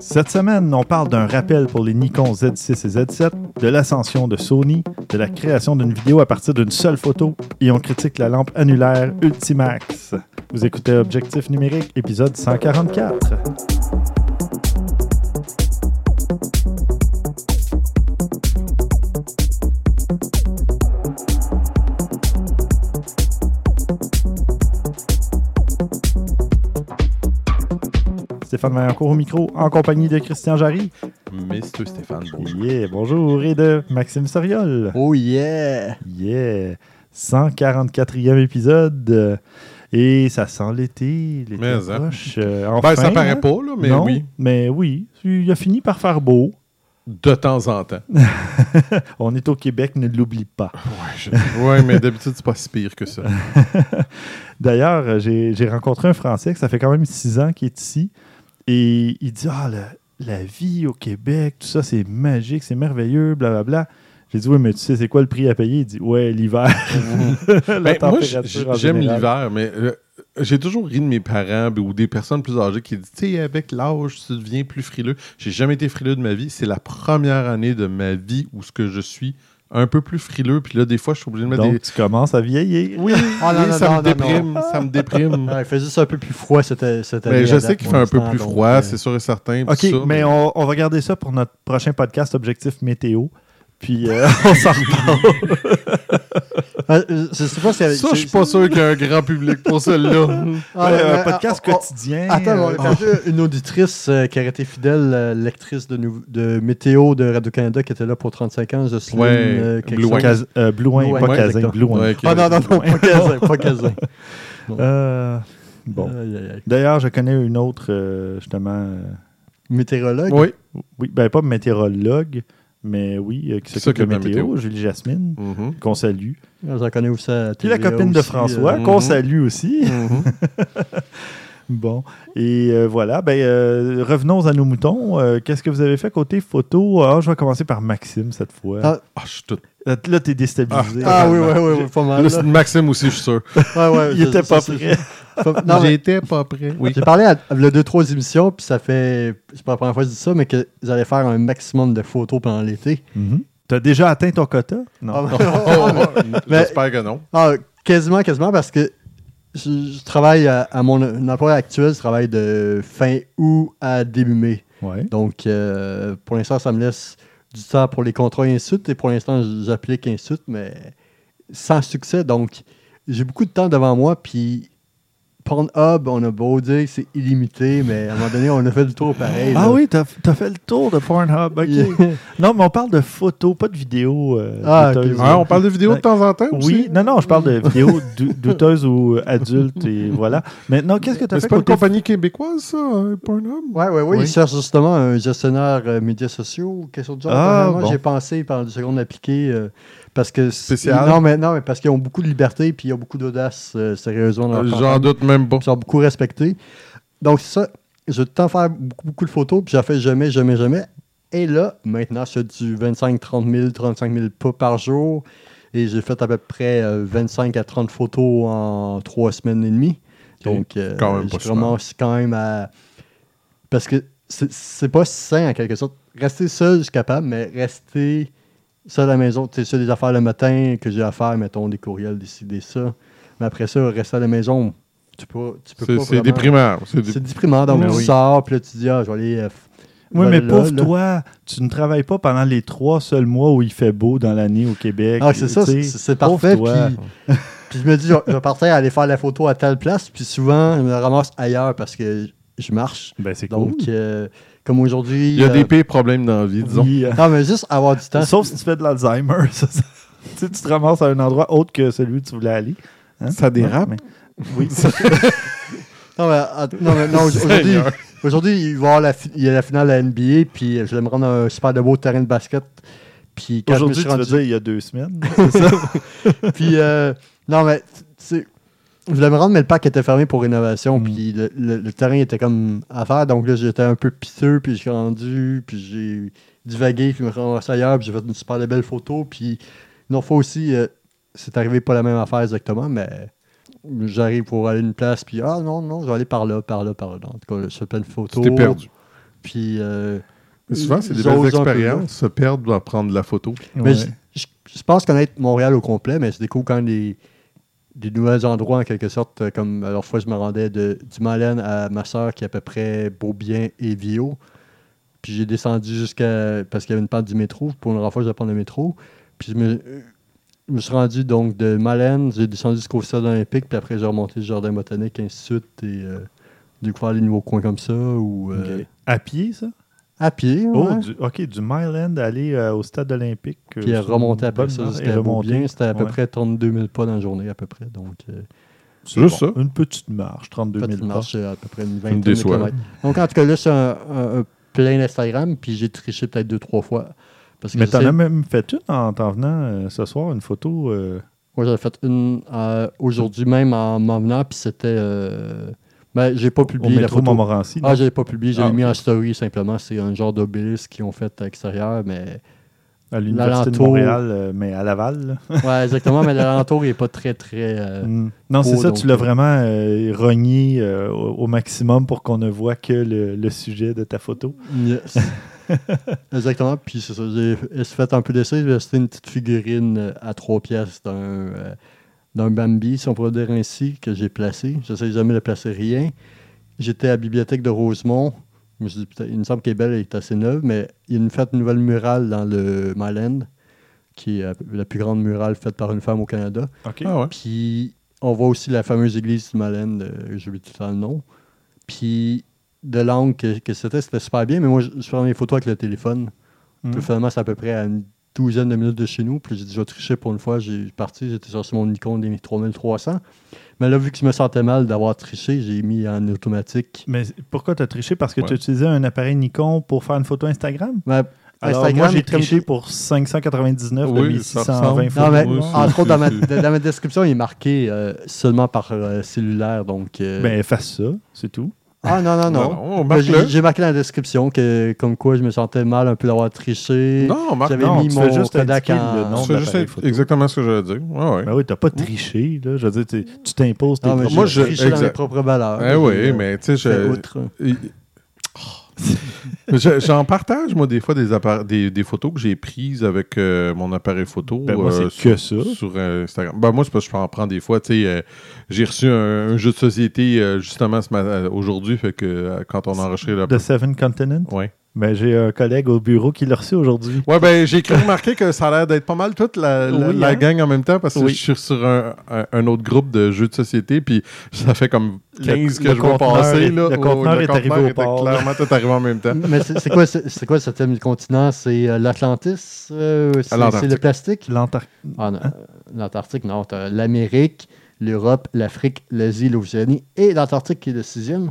Cette semaine, on parle d'un rappel pour les Nikon Z6 et Z7, de l'ascension de Sony, de la création d'une vidéo à partir d'une seule photo et on critique la lampe annulaire Ultimax. Vous écoutez Objectif numérique, épisode 144. Stéphane Vaillancourt au micro, en compagnie de Christian Jarry. Mr. Stéphane, bonjour. Yeah, bonjour, et de Maxime Soriol. Oh yeah! Yeah! 144e épisode. Et ça sent l'été. L'été Mais, hein. approche, euh, Ben, enfin, ça paraît hein? pas, là, mais Non, oui, Mais oui, il a fini par faire beau. de temps en temps. On est au Québec, ne l'oublie pas. Ouais, je- ouais, mais d'habitude, c'est pas si pire que ça. D'ailleurs, j'ai j'ai rencontré un Français que ça fait quand même six ans qu'il est ici. Et il dit Ah, la, la vie au Québec, tout ça, c'est magique, c'est merveilleux, blablabla. J'ai dit Oui, mais tu sais, c'est quoi le prix à payer? Il dit Ouais, l'hiver. La Ben, moi, température j'aime l'hiver, mais euh, j'ai toujours ri de mes parents ou des personnes plus âgées qui disent Tu sais, avec l'âge, tu deviens plus frileux. J'ai jamais été frileux de ma vie. C'est la première année de ma vie où ce que je suis un peu plus frileux. Puis là, des fois, je suis obligé de mettre Donc, des. tu commences à vieillir. Oui, Ah, non, oui, non, ça non, me déprime. Ça me déprime. Il fait juste un peu plus froid cette, cette année. Mais je sais qu'il fait un peu plus froid, euh, c'est sûr et certain. OK, ça, mais on, on va garder ça pour notre prochain podcast Objectif Météo. Puis euh, on s'en reparle. ah, euh, je sais pas si Ça, je suis pas sûr qu'il y a un grand public pour celle-là. Ah, Ouais, un podcast quotidien. Attends, on euh, a perdu une auditrice euh, qui aurait été fidèle, euh, lectrice de, météo de Radio-Canada qui était là pour 35 ans, Jocelyne. Ouais, euh, Blue euh, pas Casin. Blue. Ah non, non, non, pas Casin, pas Casin. Bon. D'ailleurs, je connais une autre, euh, justement. euh, Météorologue? Oui. oui, ben pas météorologue, mais oui, euh, qui Qui s'occupe de la météo, météo. Julie Jasmine, Mhm. qu'on salue. J'en connais aussi à Puis la copine de aussi, François, euh, Mhm. qu'on salue aussi. Mhm. Bon. Et euh, voilà, ben, euh, revenons à nos moutons. Euh, Qu'est-ce que vous avez fait côté photo? Ah, je vais commencer par Maxime cette fois. Ah, Ah, je suis tout. Là, t'es déstabilisé. Ah oui, oui, oui, oui, pas mal. Là, là. c'est Maxime aussi, je suis sûr. Ouais, ouais, Il était pas prêt. Non, J'étais pas prêt. Oui. J'ai parlé à, le 2-3 émissions, puis ça fait. C'est pas la première fois que je dis ça, mais qu'ils allaient faire un maximum de photos pendant l'été. Mhm. T'as déjà atteint ton quota? Non. Ah, Oh, Mais- J'espère que non. ah, quasiment, quasiment, parce que je, je travaille à, à mon emploi actuel, je travaille de fin août à début mai. Ouais. Donc, euh, pour l'instant, ça me laisse du temps pour les contrats et. Et pour l'instant, j'applique suite, mais sans succès. Donc, j'ai beaucoup de temps devant moi. Puis, Pornhub, on a beau dire que c'est illimité, mais à un moment donné, on a fait le tour pareil. Ah là. oui, t'as as fait le tour de Pornhub. OK. non, mais on parle de photos, pas de vidéos euh, Ah. Ah, on parle de vidéos de temps en temps aussi? Oui, non, non, je parle de vidéos dou- douteuses ou euh, adultes et voilà. Maintenant, qu'est-ce que tu as Mais fait c'est pas une compagnie québécoise, ça, hein, Pornhub? Ouais, ouais, ouais. Oui. Ils cherchent justement un gestionnaire euh, médias sociaux ou quelque chose de genre. Ah, Moi, bon. j'ai pensé pendant deux secondes d'appliquer euh, parce que. Spécial. Non, mais, non, mais parce qu'ils ont beaucoup de liberté puis ils ont beaucoup d'audace, euh, sérieusement. dans leur J'en doute même pas. Ils sont beaucoup respectés. Donc, ça. Je temps faire beaucoup, beaucoup de photos puis j'en fais jamais, jamais, jamais. Et là, maintenant, je fais du 25, 30 000, 35 000 pas par jour. Et j'ai fait à peu près euh, 25 à 30 photos en trois semaines et demie. Donc, euh, Quand même pas je commence quand même à. Parce que c'est- c'est pas sain en quelque sorte. Rester seul, je suis capable, mais rester seul à la maison, tu sais, ça, des affaires le matin que j'ai à faire, mettons des courriels, décider ça. Mais après ça, rester à la maison, tu peux, tu peux C'est pas. c'est vraiment- déprimant. C'est dé- C'est déprimant. Donc, Mais tu oui. sors, puis là, tu dis, ah, je vais aller. euh, Oui, mais là, pauvre là. toi, tu ne travailles pas pendant les trois seuls mois où il fait beau dans l'année au Québec. Ah, c'est ça, c'est c'est parfait. Puis, puis je me dis, je vais- je partir aller faire la photo à telle place, puis souvent, je me ramasse ailleurs parce que je marche. Ben, c'est cool. Donc, euh, comme aujourd'hui. Il y a euh, des pires problèmes dans la vie, disons. Oui, euh, Non, mais juste avoir du temps. Sauf si tu fais de l'Alzheimer. ça, ça. tu sais, tu te ramasses à un endroit autre que celui où tu voulais aller. Hein? Ça dérape? Ouais, mais- Oui. Non, mais, att- non, mais non, aujourd'hui, aujourd'hui, il va y avoir la, il y a la finale de la NBA, puis je vais me rendre à un super de beau terrain de basket. Puis quand je me Aujourd'hui, suis tu veux rendu- dire il y a deux semaines. C'est ça? Puis, euh, non, mais, tu sais, je voulais me rendre, mais le parc était fermé pour rénovation, Mm. puis le, le- le terrain était comme à faire. Donc là, j'étais un peu piteux, puis je suis rendu, puis j'ai divagué, puis je me suis rendu ailleurs, puis j'ai fait une super belle photo. Puis, une autre fois aussi, euh, c'est arrivé pas la même affaire exactement, mais j'arrive pour aller à une place, puis ah non, non, je vais aller par là, par là, par là. En tout cas, je fais plein de photos. t'es perdu. Puis, euh, Mais souvent, c'est des belles expériences, se perdre dans prendre de la photo. Mais Ouais. je, je- je pense connaître Montréal au complet, mais je découvre quand même des, des nouveaux endroits en quelque sorte. euh, Comme alors fois, je me rendais de, du Malène à ma soeur qui est à peu près Beaubien et Vio. Puis j'ai descendu jusqu'à. Parce qu'il y avait une pente du métro. Pour une fois, je vais prendre le métro. Puis je me, suis rendu donc de Malène, j'ai descendu jusqu'au stade olympique, puis après j'ai remonté le jardin botanique, ainsi de suite, et euh, découvert les nouveaux coins comme ça. Ou, euh. À pied, ça? À pied, Oh, du, OK, du Myland aller euh, au stade olympique. euh, Puis elle c'est remontait une après ça remonter. Beaubien. C'était à peu Ouais. près 32 000 pas dans la journée, à peu près. Donc, euh, C'est juste ça. Une petite marche, 32 000 petite pas. marche euh, à peu près une vingtaine de kilomètres. Donc, en tout cas, là, c'est un, un- un plein d'Instagram, puis j'ai triché peut-être deux, trois fois. Parce que Mais t'en sais- as même fait une en t'en venant euh, ce soir, une photo. euh, Moi, j'en ai fait une euh, aujourd'hui même en m'en venant, puis c'était. Ben, j'ai pas au publié la photo. Montmorency. Ah, je l'ai pas publié, j'ai Ah, mis en story simplement. C'est un genre d'obélisque qu'ils ont fait à l'extérieur, mais. à l'Université de Montréal, euh, mais à Laval. Ouais, exactement, mais l'alentour n'est pas très, très. euh, Mm. Non, c'est ça, donc, tu l'as euh, vraiment euh, rogné euh, au, au maximum pour qu'on ne voit que le, le sujet de ta photo. Yes. Exactement. Puis c'est ça. J'ai j'ai fait un peu d'essai. C'était une petite figurine à trois pièces d'un d'un Bambi, si on pourrait dire ainsi, que j'ai placé. J'essaie jamais de placer rien. J'étais à la bibliothèque de Rosemont. Je me suis dit, il me semble qu'elle est belle, elle est assez neuve, mais il y a une fête une nouvelle murale dans le Myland, qui est la plus grande murale faite par une femme au Canada. OK. Ah ouais. Puis on voit aussi la fameuse église du Malène, euh, j'ai oublié tout le temps le nom. Puis de l'angle que, que c'était, c'était super bien, mais moi je, je prends mes photos avec le téléphone. Mm. Puis finalement, c'est à peu près à une douzaine de minutes de chez nous. Puis j'ai vais tricher pour une fois. J'ai parti, j'étais sur mon Nikon des 3300. Mais là, vu que je me sentais mal d'avoir triché, j'ai mis en automatique. Mais pourquoi tu as triché? Parce que Ouais. tu utilisais un appareil Nikon pour faire une photo Instagram? Mais Alors, Instagram, moi, j'ai comme- triché pour 599 de Oui, mes ça 620 ressemble. Non, photos. mais Oui, entre autres, dans ma, dans ma description, il est marqué euh, seulement par euh, cellulaire. Donc, euh, Ben, fasse ça, c'est tout. Ah non, non, non. Non, on Ben. J'ai marqué dans la description que, comme quoi je me sentais mal un peu d'avoir triché. Non, marque J'avais non, mis tu mon fais juste Kodak indiquer en... le nom. C'est de juste photo. exactement ce que j'allais dire. Ouais, ouais. Ben oui, t'as pas triché, là. Je veux dire, tu tu t'imposes tes Non, mais propres- Moi, je- triché dans mes propres valeurs. Eh oui, mais tu sais, je- outre. Il- Mais je- J'en partage, moi, des fois, des, des, des photos que j'ai prises avec euh, mon appareil photo. Ben, moi, euh, que sur, ça. Sur euh, Instagram. Ben, moi, c'est parce que je en prends des fois. Tu sais, j'ai reçu un, un jeu de société justement aujourd'hui, fait que quand on a enregistré le. The Seven Continent. Ouais. Ben, j'ai un collègue au bureau qui l'a reçu aujourd'hui. Ouais, ben, j'ai cru remarquer que ça a l'air d'être pas mal toute la, la, Oui, la hein? gang en même temps parce que Oui. je suis sur un, un- un autre groupe de jeux de société, puis ça fait comme 15 Le- que le je vois passer. est- Là, le Oh, conteneur est arrivé au port. Clairement, tout arrivé en même temps. Mais c'est quoi, quoi le septième du continent? C'est euh, l'Atlantis? euh, c'est le plastique? L'Antarctique. Ah, euh, L'Antarctique, non. L'Amérique, l'Europe, l'Afrique, l'Asie, l'Océanie et l'Antarctique qui est le sixième.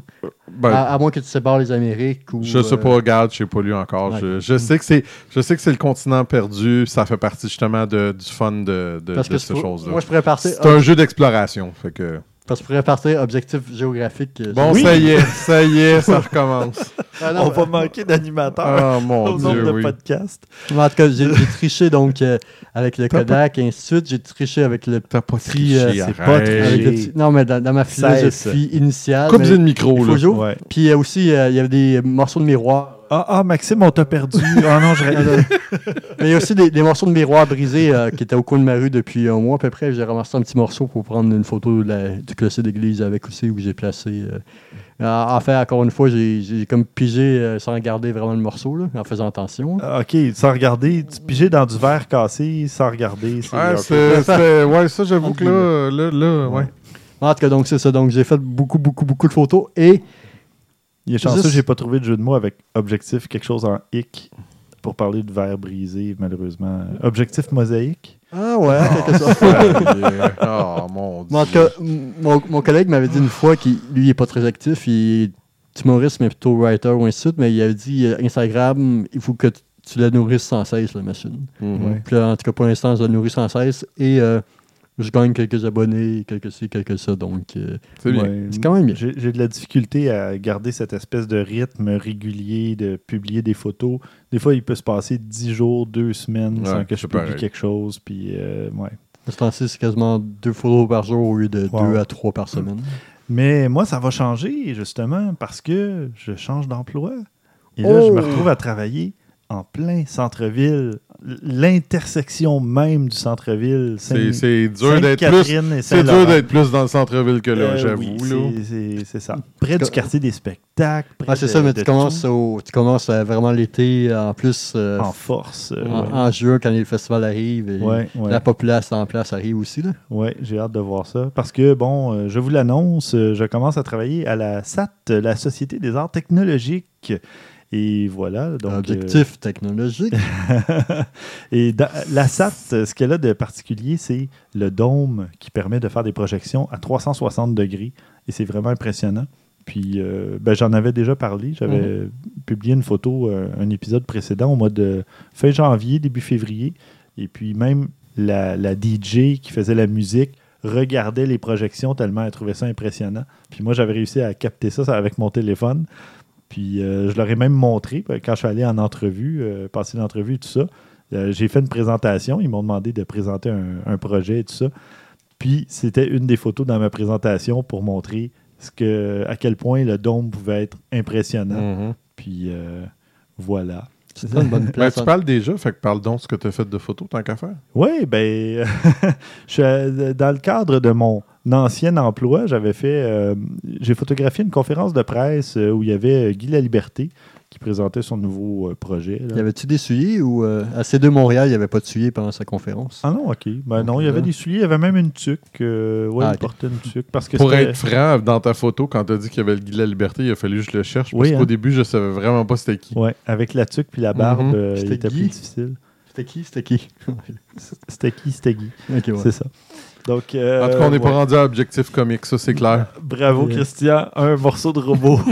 Ben, à, à moins que tu sépares les Amériques ou... Je sais euh, pas, regarde, je sais pas lu encore. Ouais. Je, je sais que c'est, je sais que c'est le continent perdu. Ça fait partie justement de, du fun de, de, Parce de que ces choses-là. Moi, je pourrais partir... C'est un jeu d'exploration. Fait que... Parce que je pourrais partir objectif géographique. euh, Bon, Oui. ça y est, ça y est, ça recommence. Ah, non, On euh, va manquer d'animateurs Ah mon au nombre de oui. podcasts. Mais En tout cas, j'ai triché donc euh, avec le Kodak et ainsi de suite. J'ai triché avec le T'as pas euh, triché, c'est pas arrête. triché. avec le petit- Non, mais dans, dans ma philosophie initiale. Comme mais une micro, là. Puis euh, aussi, euh, il y avait des morceaux de miroir. Ah, ah, Maxime, on t'a perdu. Ah non, je Mais il y a aussi des, des morceaux de miroir brisés euh, qui étaient au coin de ma rue depuis un mois à peu près. J'ai ramassé un petit morceau pour prendre une photo de la- du clocher d'église avec aussi où j'ai placé. euh, en fait, encore une fois, j'ai comme pigé euh, sans regarder vraiment le morceau, là, en faisant attention. Ah, OK, sans regarder, tu pigeais dans du verre cassé sans regarder. Ouais, peu- ouais, ça, j'avoue que là, là, là, ouais. En tout cas, donc c'est ça. Donc j'ai fait beaucoup, beaucoup, beaucoup de photos et Il est chanceux, Juste- j'ai pas trouvé de jeu de mots avec objectif, quelque chose en hic pour parler de verre brisé, malheureusement. Objectif mosaïque. Ah ouais, en quelque sorte. oh mon dieu. En tout cas, m- mon, mon collègue m'avait dit une fois qu'il lui il est pas très actif, il est humoriste mais plutôt writer ou ainsi de suite, mais il avait dit euh, Instagram, il faut que tu- tu la nourrisses sans cesse, la machine. Mhm. Ouais. Puis là, en tout cas, pour l'instant, je la nourris sans cesse et euh, je gagne quelques abonnés, quelques ci, quelques ça, donc euh, C'est bien. Ouais. c'est quand même bien. J'ai j'ai de la difficulté à garder cette espèce de rythme régulier de publier des photos. Des fois, il peut se passer 10 jours, 2 semaines Ouais, sans que je publie pareil. quelque chose. Puis, euh, ouais. Ce temps-ci, c'est quasiment deux photos par jour au lieu de Wow. deux à trois par semaine. Mais moi, ça va changer, justement, parce que je change d'emploi. Et là, je me Oh! retrouve à travailler en plein centre-ville, l'intersection même du centre-ville. C'est dur d'être plus. C'est dur d'être plus dans le centre-ville que là, Euh, j'avoue. oui, c'est- ça. Près du quartier des spectacles. près Ah, c'est de- ça, mais tu commences, au, tu commences euh, vraiment l'été, en plus, euh, en force. euh, en, ouais. en juin, quand les festivals arrivent, et Ouais, ouais. la population en place arrive aussi. Là. Oui, j'ai hâte de voir ça. Parce que, bon, euh, je vous l'annonce, je commence à travailler à la SAT, la Société des arts technologiques. Et voilà. Donc, euh, Objectif technologique. et dans- la SAT, ce qu'elle a de particulier, c'est le dôme qui permet de faire des projections à 360 degrés. Et c'est vraiment impressionnant. Puis, euh, ben, j'en avais déjà parlé. J'avais publié une photo, euh, un épisode précédent au mois de fin janvier, début février. Et puis, même la, la DJ qui faisait la musique regardait les projections tellement elle trouvait ça impressionnant. Puis moi, j'avais réussi à capter ça, ça avec mon téléphone. Puis euh, je leur ai même montré ben, quand je suis allé en entrevue, euh, passer l'entrevue et tout ça. Euh, j'ai fait une présentation. Ils m'ont demandé de présenter un, un projet et tout ça. Puis c'était une des photos dans ma présentation pour montrer ce que, à quel point le dôme pouvait être impressionnant. Mhm. Puis euh, voilà. C'est une bonne Ben, place. tu hein. parles déjà, fait que parle donc ce que tu as fait de photos, tant qu'à faire. Oui, ben, je suis, euh, dans le cadre de mon ancien emploi, j'avais fait, euh, j'ai photographié une conférence de presse euh, où il y avait euh, Guy Laliberté qui présentait son nouveau euh, projet. là. Y avait-tu des souliers ou euh, à C2 Montréal, il n'y avait pas de souliers pendant sa conférence? Ah non, ok. Ben non, il y avait des souliers, il y avait même une tuque. euh, ouais, Ah, il portait une tuque parce que Pour c'était- être franc, dans ta photo, quand tu as dit qu'il y avait le Guy de la Liberté, il a fallu que je le cherche. Parce Oui, qu'au hein. début, je savais vraiment pas c'était qui. Ouais, avec la tuque puis la barbe, Mhm. euh, il C'était était Guy? plus difficile. C'était qui? C'était qui? C'était qui, c'était Guy. ouais. C'est ça. Donc, euh, En tout cas, on n'est pas rendu à Objectif Comique, ça c'est clair. Bravo, Yeah. Christian. Un morceau de robot.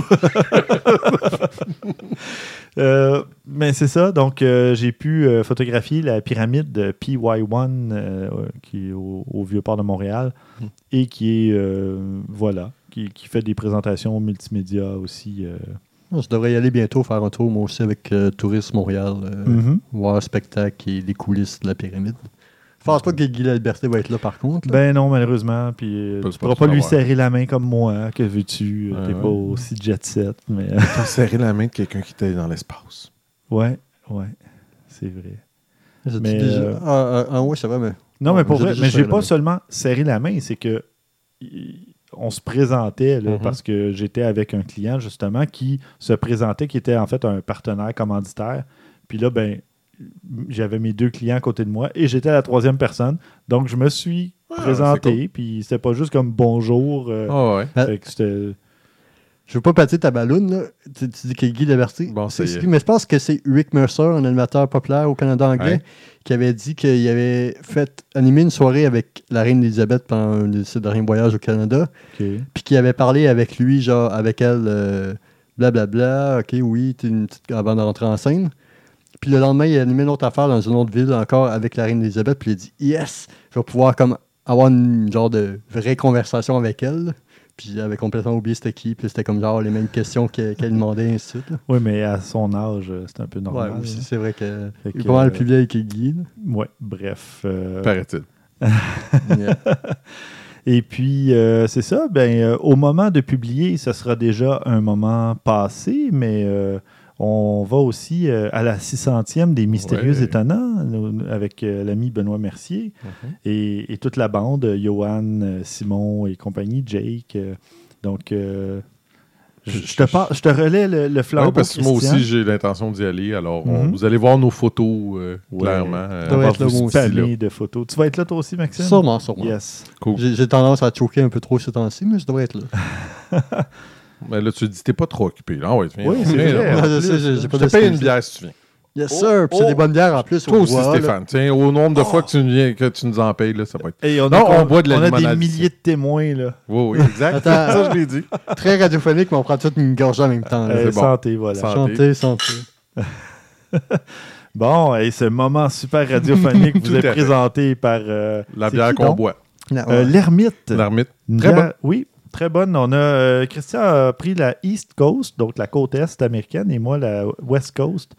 Euh, mais c'est ça. Donc, euh, j'ai pu euh, photographier la pyramide de PY1 euh, qui est au, au Vieux-Port de Montréal Hmm. et qui est, euh, voilà, qui, qui fait des présentations multimédia aussi. euh. Je devrais y aller bientôt faire un tour, moi aussi, avec euh, Tourisme Montréal, euh, Mhm. voir le spectacle et les coulisses de la pyramide. Je pense pas que Guy Laliberté va être là, par contre. là. Ben non, malheureusement. Puis euh, tu pas pourras tout pas lui avoir. serrer la main comme moi. hein, que veux-tu? Ouais, T'es ouais. pas aussi jet set. Mais euh, T'as serré la main de quelqu'un qui était dans l'espace. ouais, ouais, c'est vrai. Mais, déjà- euh, Ah, ah, ah, oui, c'est vrai, mais. Non, Ouais, mais pour vrai, mais j'ai pas seulement serré la main, c'est que on se présentait là, Mhm. parce que j'étais avec un client justement qui se présentait, qui était en fait un partenaire commanditaire. Puis là, ben, j'avais mes deux clients à côté de moi et j'étais la troisième personne. Donc je me suis présenté, puis c'était pas juste comme bonjour. euh, Ah ouais. Fait que c'était- Je veux pas pâter ta balloune, là. Tu, tu dis que Guy Laliberté. Bon, c'est Mais je pense que c'est Rick Mercer, un animateur populaire au Canada anglais, Ouais. qui avait dit qu'il avait fait animer une soirée avec la reine Elisabeth pendant un- ses derniers voyages au Canada. ok. Puis qui avait parlé avec lui, genre, avec elle, euh, blablabla, ok, oui, t'es une petite- avant de rentrer en scène. Puis le lendemain, il a animé une autre affaire dans une autre ville encore avec la reine Elisabeth. Puis il a dit, yes, je vais pouvoir comme avoir une genre de vraie conversation avec elle. Puis j'avais complètement oublié c'était qui. Puis c'était comme genre les mêmes questions qu'elle demandait, et ainsi de suite. là. Oui, mais à son âge, euh, c'est un peu normal. Ouais, aussi, là. c'est vrai que Fait il est que, pas mal euh, plus vieille que Guy. là. Ouais, bref. euh, Paraît-il. Yeah. Et puis, euh, c'est ça, ben, euh, au moment de publier, ce sera déjà un moment passé, mais euh, on va aussi euh, à la 600e des Mystérieux Ouais. Étonnants nous- avec euh, l'ami Benoît Mercier et, et toute la bande, euh, Johan, Simon et compagnie, Jake. euh, donc, euh, je, je te par- je te relais le, le flambeau. Ouais, parce que moi aussi, j'ai l'intention d'y aller. Alors, on- Mhm. vous allez voir nos photos, euh, Ouais. clairement. Ça On va être là, aussi, de photos. Tu vas être là toi aussi, Maxime? Sûrement, sûrement. Yes. cool. J'ai j'ai tendance à choquer un peu trop ces temps-ci, mais je devrais être là. Ben là, tu dis, t'es pas trop occupé. Ah ouais, viens, Oui, c'est viens, vrai. là. je te paye une bière si tu viens. Yes, Oh, sir. Puis c'est oh. des bonnes bières en plus. Toi aussi, là. Stéphane. Tiens, au nombre de fois que tu, nous viens, que tu nous en payes, là, ça va être. Hey, on, Non, a, on boit de la on a des milliers de témoins, là. Oui, oui, exact. Attends. ça, je l'ai dit. Très radiophonique, mais on prend toute une gorgée en même temps. là. Euh, bon. Santé, voilà. Santé. Santé. Bon, et ce moment super radiophonique vous est présenté par euh, La bière qu'on boit. Euh, l'ermite. L'ermite. Très bière- Oui, très bonne. Euh, Christian a pris la East Coast, donc la côte est américaine, et moi la West Coast.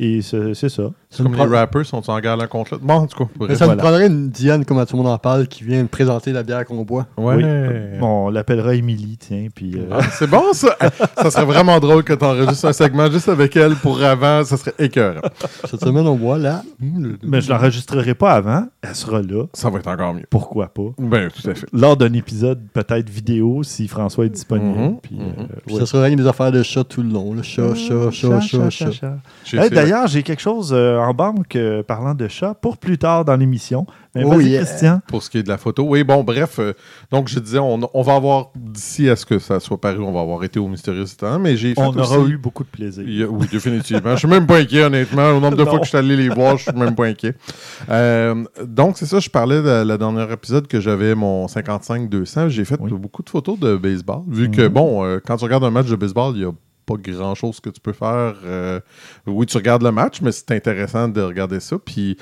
Et c'est ça. C'est comme les rappers sont en guerre l'un contre l'autre. Bon, en tout cas, Mais ça voilà. me prendrait une Diane, comme tout le monde en parle, qui vient me présenter la bière qu'on boit. Ouais. Oui. Bon, on l'appellera Émilie, tiens, puis... euh, Ah, c'est bon, ça. ça serait vraiment drôle que tu enregistres un segment juste avec elle pour avant. Ça serait écœurant. Cette semaine, on boit là. Mais je l'enregistrerai pas avant. Elle sera là. Ça va être encore mieux. Pourquoi pas? Ben, tout à fait. Lors d'un épisode peut-être vidéo, si François est disponible. Puis, mhm. euh, Puis ouais. Ça sera des affaires de chat tout le long. Le chat, chat, chat, chat, chat. Hey, essayé- D'ailleurs, j'ai quelque chose euh, en banque euh, parlant de chat pour plus tard dans l'émission. Mais Oh yeah. Christian. Pour ce qui est de la photo. Oui, bon, bref. euh, donc, je disais, on, on va avoir, d'ici à ce que ça soit paru, on va avoir été au Mystérieux Temps, mais j'ai fait On aura aussi- eu beaucoup de plaisir. A- oui, définitivement. Je suis même pas inquiet, honnêtement. Au nombre de Non. fois que je suis allé les voir, je suis même pas inquiet. Euh, donc, c'est ça, je parlais de la dernière épisode que j'avais mon 55-200. J'ai fait Oui. beaucoup de photos de baseball. Vu que, Mhm. bon, euh, quand tu regardes un match de baseball, il y a pas grand chose que tu peux faire. Euh, oui, tu regardes le match, mais c'est intéressant de regarder ça. Puis.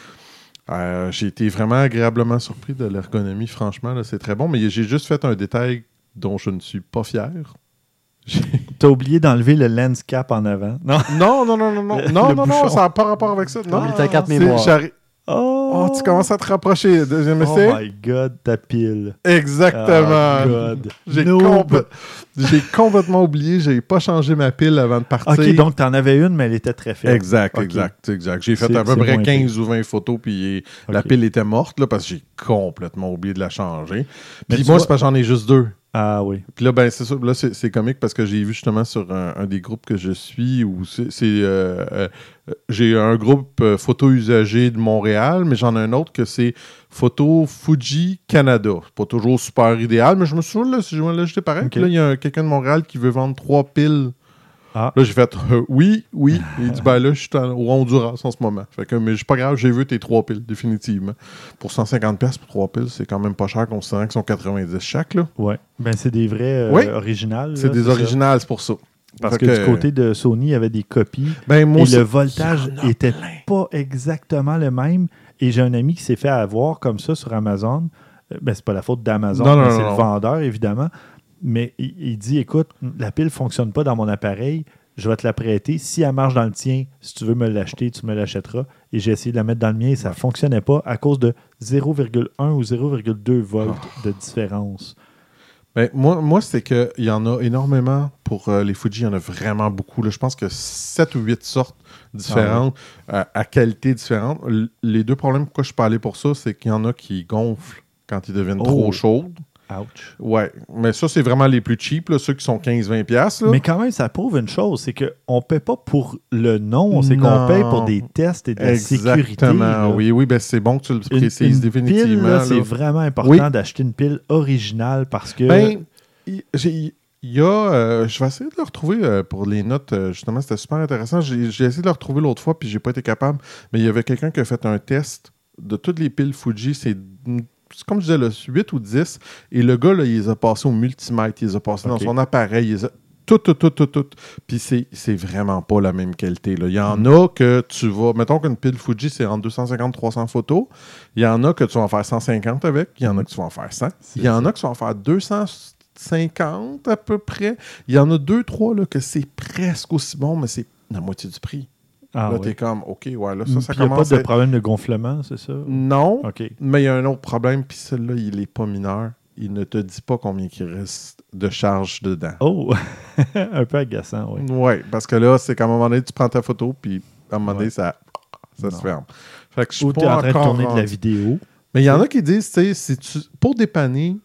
euh, j'ai été vraiment agréablement surpris de l'ergonomie, franchement, là, c'est très bon, mais j'ai juste fait un détail dont je ne suis pas fier. T'as oublié d'enlever le lens cap en avant. Non. non, non, non, non, non, Le- non, le non, non, ça n'a pas rapport avec ça. Non, quatre c'est- mémoires. Oh, Oh, tu commences à te rapprocher. Deuxième Oh essai? my God, ta pile. Exactement. Oh God. J'ai complètement oublié. J'ai pas changé ma pile avant de partir. OK, donc t'en avais une, mais elle était très faible. Exact, exact, exact. J'ai fait à peu près moins 15 ou 20 photos, puis la pile était morte, là, parce que j'ai complètement oublié de la changer. Puis moi, vois- c'est parce que j'en ai juste deux. Ah oui. Puis là, ben, c'est ça. Là, c'est c'est comique parce que j'ai vu justement sur un, un des groupes que je suis où c'est. euh, euh, j'ai un groupe euh, photo usagé de Montréal, mais j'en ai un autre que c'est Photo Fuji Canada. C'est pas toujours super idéal, mais je me souviens, là, si je là, j'étais pareil. Ok. Puis là, il y a un- quelqu'un de Montréal qui veut vendre trois piles. Ah. Là, j'ai fait euh, oui, oui. Il dit, ben là, je suis au Honduras en ce moment. Fait que, mais pas grave, j'ai vu tes trois piles, définitivement. Pour 150$ pièces pour trois piles, c'est quand même pas cher considérant qu'ils sont 90 chaque, là. Ouais. Ben, c'est des vrais euh, Oui. originales. C'est des originales, c'est pour ça. Parce que, du côté de Sony, il y avait des copies. Ben, moi et le voltage était plein. pas exactement le même. Et j'ai un ami qui s'est fait avoir comme ça sur Amazon. Euh, Ben, c'est pas la faute d'Amazon, c'est le vendeur, évidemment. Mais il, il dit écoute, la pile fonctionne pas dans mon appareil. Je vais te la prêter. Si elle marche dans le tien, si tu veux me l'acheter, tu me l'achèteras. Et j'ai essayé de la mettre dans le mien et ça fonctionnait pas à cause de 0,1 ou 0,2 volts Ah. de différence. Ben, moi, moi c'est qu'il y en a énormément pour euh, les Fuji. Il y en a vraiment beaucoup. là. Je pense que 7 ou 8 sortes différentes, euh, à qualité différente. L- les deux problèmes pourquoi je suis pas allé pour ça, c'est qu'il y en a qui gonflent quand ils deviennent Oh. trop chaudes. Ouch. Ouais, mais ça, c'est vraiment les plus cheap, là, ceux qui sont 15-20$. piastres, là. Mais quand même, ça prouve une chose, c'est qu'on ne paie pas pour le nom, c'est qu'on Non. paye pour des tests et de la sécurité. Exactement. Oui, oui, ben, c'est bon que tu le Une, précises une définitivement. pile, là, là. c'est vraiment important Oui. d'acheter une pile originale parce que... Ben, il j'ai- il y a. euh, je vais essayer de le retrouver euh, pour les notes. euh, justement, c'était super intéressant. J'ai essayé de le retrouver l'autre fois, puis j'ai pas été capable. Mais il y avait quelqu'un qui a fait un test de toutes les piles Fuji. C'est comme je disais, là, 8 ou 10. Et le gars, là, il les a passés au multimètre. Il les a passés dans son appareil. Il les a- Tout, tout, tout, tout, tout. Puis c'est vraiment pas la même qualité. là. Il y en Mm. a que tu vas. Mettons qu'une pile Fuji, c'est entre 250 300 photos. Il y en a que tu vas en faire 150 avec. Il y en a que tu vas en faire 100. C'est Il y en ça. a qui vont en faire 250 à peu près. Il y en a deux, trois là, que c'est presque aussi bon, mais c'est la moitié du prix. Ah, là, ouais. t'es comme, OK, ouais, là, ça, ça il n'y a pas commence de être- problème de gonflement, c'est ça? Non, OK. mais il y a un autre problème, puis celui-là, il est pas mineur. Il ne te dit pas combien il reste de charge dedans. Oh! un peu agaçant, oui. Ouais, parce que là, c'est qu'à un moment donné, tu prends ta photo, puis à un moment donné, Ouais. ça, ça se ferme. Fait que je suis Ou tu es pas en train de tourner de la vidéo. Mais il y en a qui disent, tu sais, si tu, pour dépanner,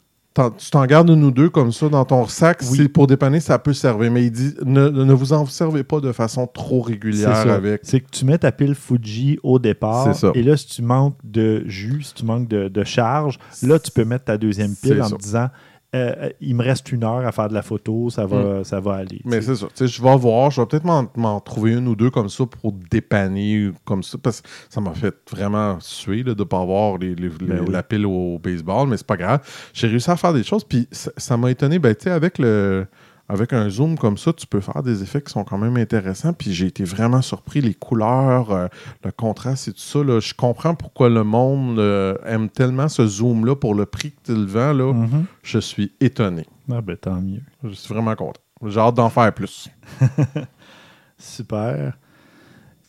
tu t'en gardes une ou deux comme ça dans ton sac, Oui. c'est pour dépanner, ça peut servir. Mais il dit, ne, ne vous en servez pas de façon trop C'est régulière ça. avec. C'est que tu mets ta pile Fuji au départ. Ça. Et là, si tu manques de jus, si tu manques de, de charge, là, tu peux mettre ta deuxième pile en ça. te disant euh, il me reste une heure à faire de la photo, ça va, ça va aller. Mais c'est ça. Je vais voir. Je vais peut-être m'en, trouver une ou deux comme ça pour dépanner comme ça. Parce que ça m'a fait vraiment suer là, de ne pas avoir les- les- les- Ben oui. la pile au baseball, mais c'est pas grave. J'ai réussi à faire des choses. Puis ça, ça m'a étonné. Ben, tu sais, avec le. Avec un zoom comme ça, tu peux faire des effets qui sont quand même intéressants. Puis j'ai été vraiment surpris. Les couleurs, euh, le contraste et tout ça. là, je comprends pourquoi le monde euh, aime tellement ce zoom-là pour le prix que tu le vends. Là, Mhm. Je suis étonné. Ah ben, tant mieux. Je suis vraiment content. J'ai hâte d'en faire plus. Super.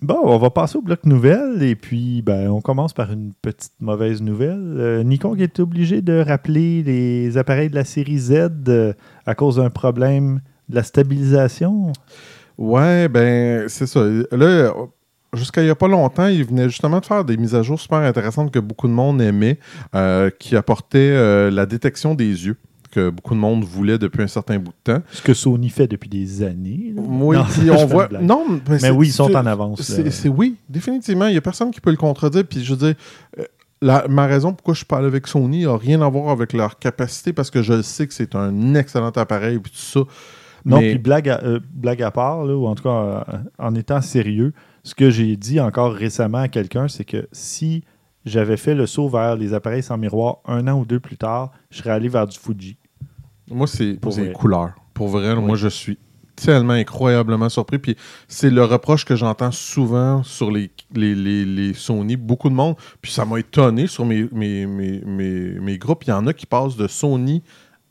Bon, on va passer au bloc nouvelles et puis ben, on commence par une petite mauvaise nouvelle. Euh, Nikon est obligé de rappeler les appareils de la série Z euh, à cause d'un problème de la stabilisation. Ouais, ben, c'est ça. Là, jusqu'à il n'y a pas longtemps, il venait justement de faire des mises à jour super intéressantes que beaucoup de monde aimait, euh, qui apportaient euh, la détection des yeux que beaucoup de monde voulait depuis un certain bout de temps. Ce que Sony fait depuis des années. là. Oui, Non, puis je on voit. Non, mais, oui, ils sont en avance. C'est oui, définitivement. Il n'y a personne qui peut le contredire. Puis je veux dire, euh, la- ma raison pourquoi je parle avec Sony n'a rien à voir avec leur capacité parce que je sais que c'est un excellent appareil puis tout ça. Non, Mais- puis blague à, euh, blague à part, là, ou en tout cas euh, en étant sérieux, ce que j'ai dit encore récemment à quelqu'un, c'est que si j'avais fait le saut vers les appareils sans miroir un an ou deux plus tard, je serais allé vers du Fuji. Moi, c'est Pour les couleurs. Pour vrai, Oui. moi, je suis tellement incroyablement surpris. Puis c'est le reproche que j'entends souvent sur les, les, les, les Sony. Beaucoup de monde. Puis ça m'a étonné sur mes, mes, mes, mes, mes groupes. Il y en a qui passent de Sony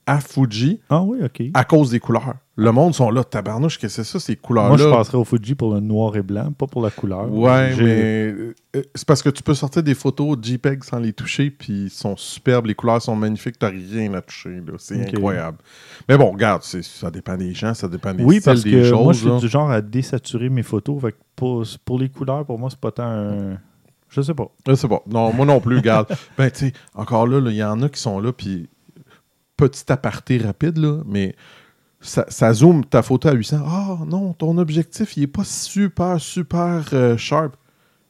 à Fuji Ah oui, OK. à cause des couleurs. Le monde sont là, tabarnouche, qu'est-ce que c'est ça, ces couleurs-là? Moi, je passerais au Fuji pour le noir et blanc, pas pour la couleur. Ouais, mais euh, c'est parce que tu peux sortir des photos JPEG sans les toucher, puis ils sont superbes, les couleurs sont magnifiques, t'as rien à toucher, là. c'est incroyable. Mais bon, regarde, ça dépend des gens, ça dépend des Oui, styles, parce des que choses. moi, je suis là. du genre à désaturer mes photos. Fait que pour, pour les couleurs, pour moi, c'est pas tant un... Je sais pas. Je sais pas. Non, moi non plus, regarde. ben, tu sais, encore là, il y en a qui sont là, puis petit aparté rapide, là, mais ça, ça zoome ta photo à 800. Ah non, ton objectif, il est pas super, super euh, sharp.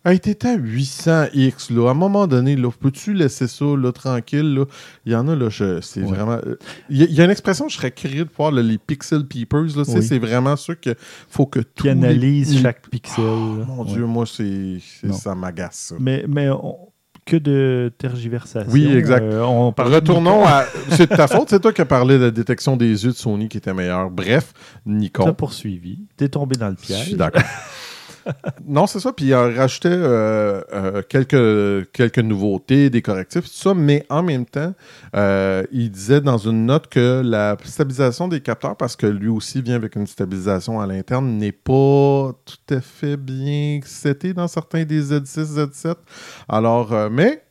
Hey, t'es à 800X, là. À un moment donné, là, peux-tu laisser ça, là, tranquille, là? Il y en a, là, je, c'est Ouais. vraiment... euh, Il y, a- il y a une expression, je serais curieux de voir, là, les pixel peepers, là. tu Oui. C'est vraiment sûr que faut que tout... Qui analyse chaque pixel. là. Mon Ouais. Dieu, moi, c'est, ça m'agace. Mais, mais on- que de tergiversation. Oui, exact. Euh, on Retournons à. C'est de ta faute, c'est toi qui as parlé de la détection des yeux de Sony qui était meilleure. Bref, T'as Nikon. poursuivi. T'es tombé dans le Je piège. suis d'accord. non, c'est ça. Puis il rajoutait euh, euh, quelques, nouveautés, des correctifs, tout ça. Mais en même temps, euh, il disait dans une note que la stabilisation des capteurs, parce que lui aussi vient avec une stabilisation à l'interne, n'est pas tout à fait bien setée dans certains des Z6, Z7. Alors, mais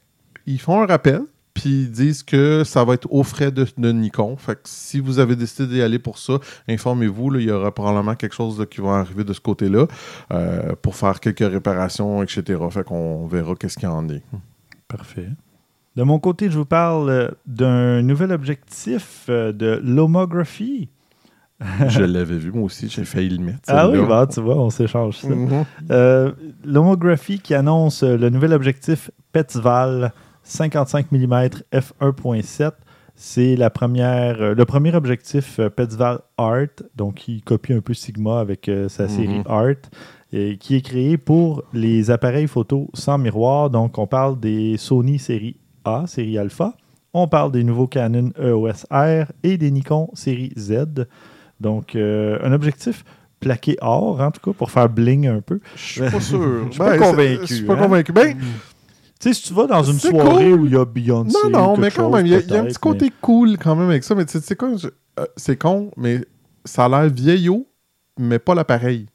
ils font un rappel. Puis ils disent que ça va être aux frais de, de Nikon. Fait que si vous avez décidé d'y aller pour ça, informez-vous. Il y aura probablement quelque chose là, qui va arriver de ce côté-là euh, pour faire quelques réparations, etc. Fait qu'on verra qu'est-ce qu'il y en est. Parfait. De mon côté, je vous parle euh, d'un nouvel objectif euh, de l'homography. Je l'avais vu, moi aussi. J'ai failli le mettre. Ah oui, bah, tu vois, on s'échange ça. Euh, L'homography qui annonce le nouvel objectif Petzval 55 mm f1.7. C'est la première, euh, le premier objectif euh, Petzval Art, donc qui copie un peu Sigma avec euh, sa série Mhm. Art, et qui est créé pour les appareils photo sans miroir. Donc, on parle des Sony série A, série Alpha. On parle des nouveaux Canon EOS R et des Nikon série Z. Donc, euh, un objectif plaqué or, en tout cas, pour faire bling un peu. Je suis pas sûr. Je suis pas Ben, convaincu, Je suis pas hein? convaincu. Ben, Tu sais, si tu vas dans une soirée cool. où il y a Beyoncé. non, non, mais quand chose, même, il y, a- il y a un petit côté cool quand même avec ça. Mais tu sais, je- euh, c'est con, mais ça a l'air vieillot, mais pas l'appareil.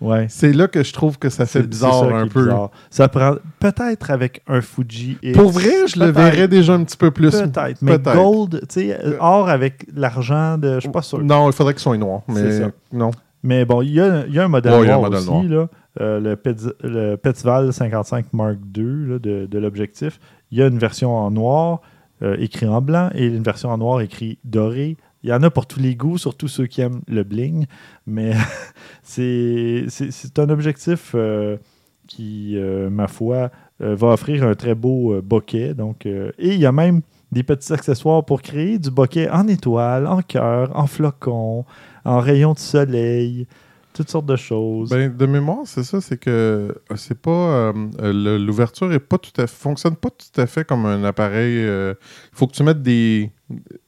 Ouais. C'est là que je trouve que ça fait bizarre ça un peu. bizarre. Ça prend peut-être avec un Fuji. Et Pour vrai, je le verrais déjà un petit peu plus. Peut-être. Mais Peut-être. gold, tu sais, or avec l'argent de. Je suis pas sûr. Non, il faudrait qu'ils soient noirs. C'est Mais ça. non. Mais bon, il y a, y a un modèle Ouais, y a un noir modèle aussi, là, euh, le, Petz- le Petzval 55 Mark II de, l'objectif. Il y a une version en noir euh, écrit en blanc et une version en noir écrit doré. Il y en a pour tous les goûts, surtout ceux qui aiment le bling. Mais c'est un objectif euh, qui, ma foi, va offrir un très beau bokeh. Donc, et il y a même des petits accessoires pour créer du bokeh en étoile, en cœur, en flocon, en rayon de soleil, toutes sortes de choses. Ben, de mémoire, c'est ça, c'est que euh, c'est pas euh, euh, l'ouverture est pas tout à fonctionne pas tout à fait comme un appareil. Il faut que tu mettes des,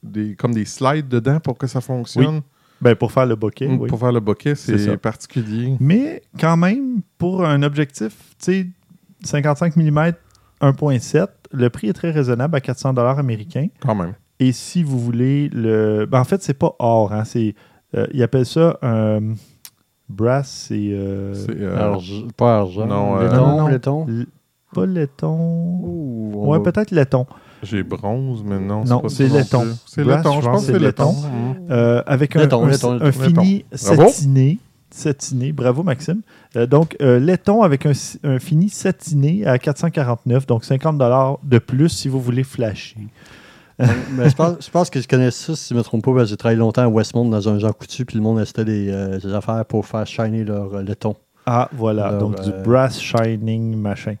des comme des slides dedans pour que ça fonctionne. Ben, pour faire le bokeh, Mm, oui. Pour faire le bokeh, C'est particulier. Mais quand même, pour un objectif, tu sais, 55 mm 1.7, le prix est très raisonnable à 400 dollars américains. Quand même. Et si vous voulez le. ben, en fait, c'est pas or. Hein, c'est, euh, ils appellent ça un. Brass, c'est. euh, euh, Arg- pas argent. non, euh, laiton, non, non. laiton. l- pas laiton. Ouh, Ouais, va- peut-être laiton. J'ai bronze, mais non, Non, c'est laiton. C'est laiton, je je pense que c'est laiton. laiton. Euh, avec un, Laiton, un, laiton, un laiton. fini Bravo. satiné. Satiné. Bravo, Maxime. Euh, donc, euh, laiton avec un, un fini satiné à 449, donc 50 de plus si vous voulez flasher. Mais je pense, je pense que je connais ça, si je ne me trompe pas, parce que j'ai travaillé longtemps à Westmont dans un Jean Coutu, puis le monde achetait des, euh, des affaires pour faire shiner leur euh, laiton. Ah, voilà. Donc, du euh, brass shining machin.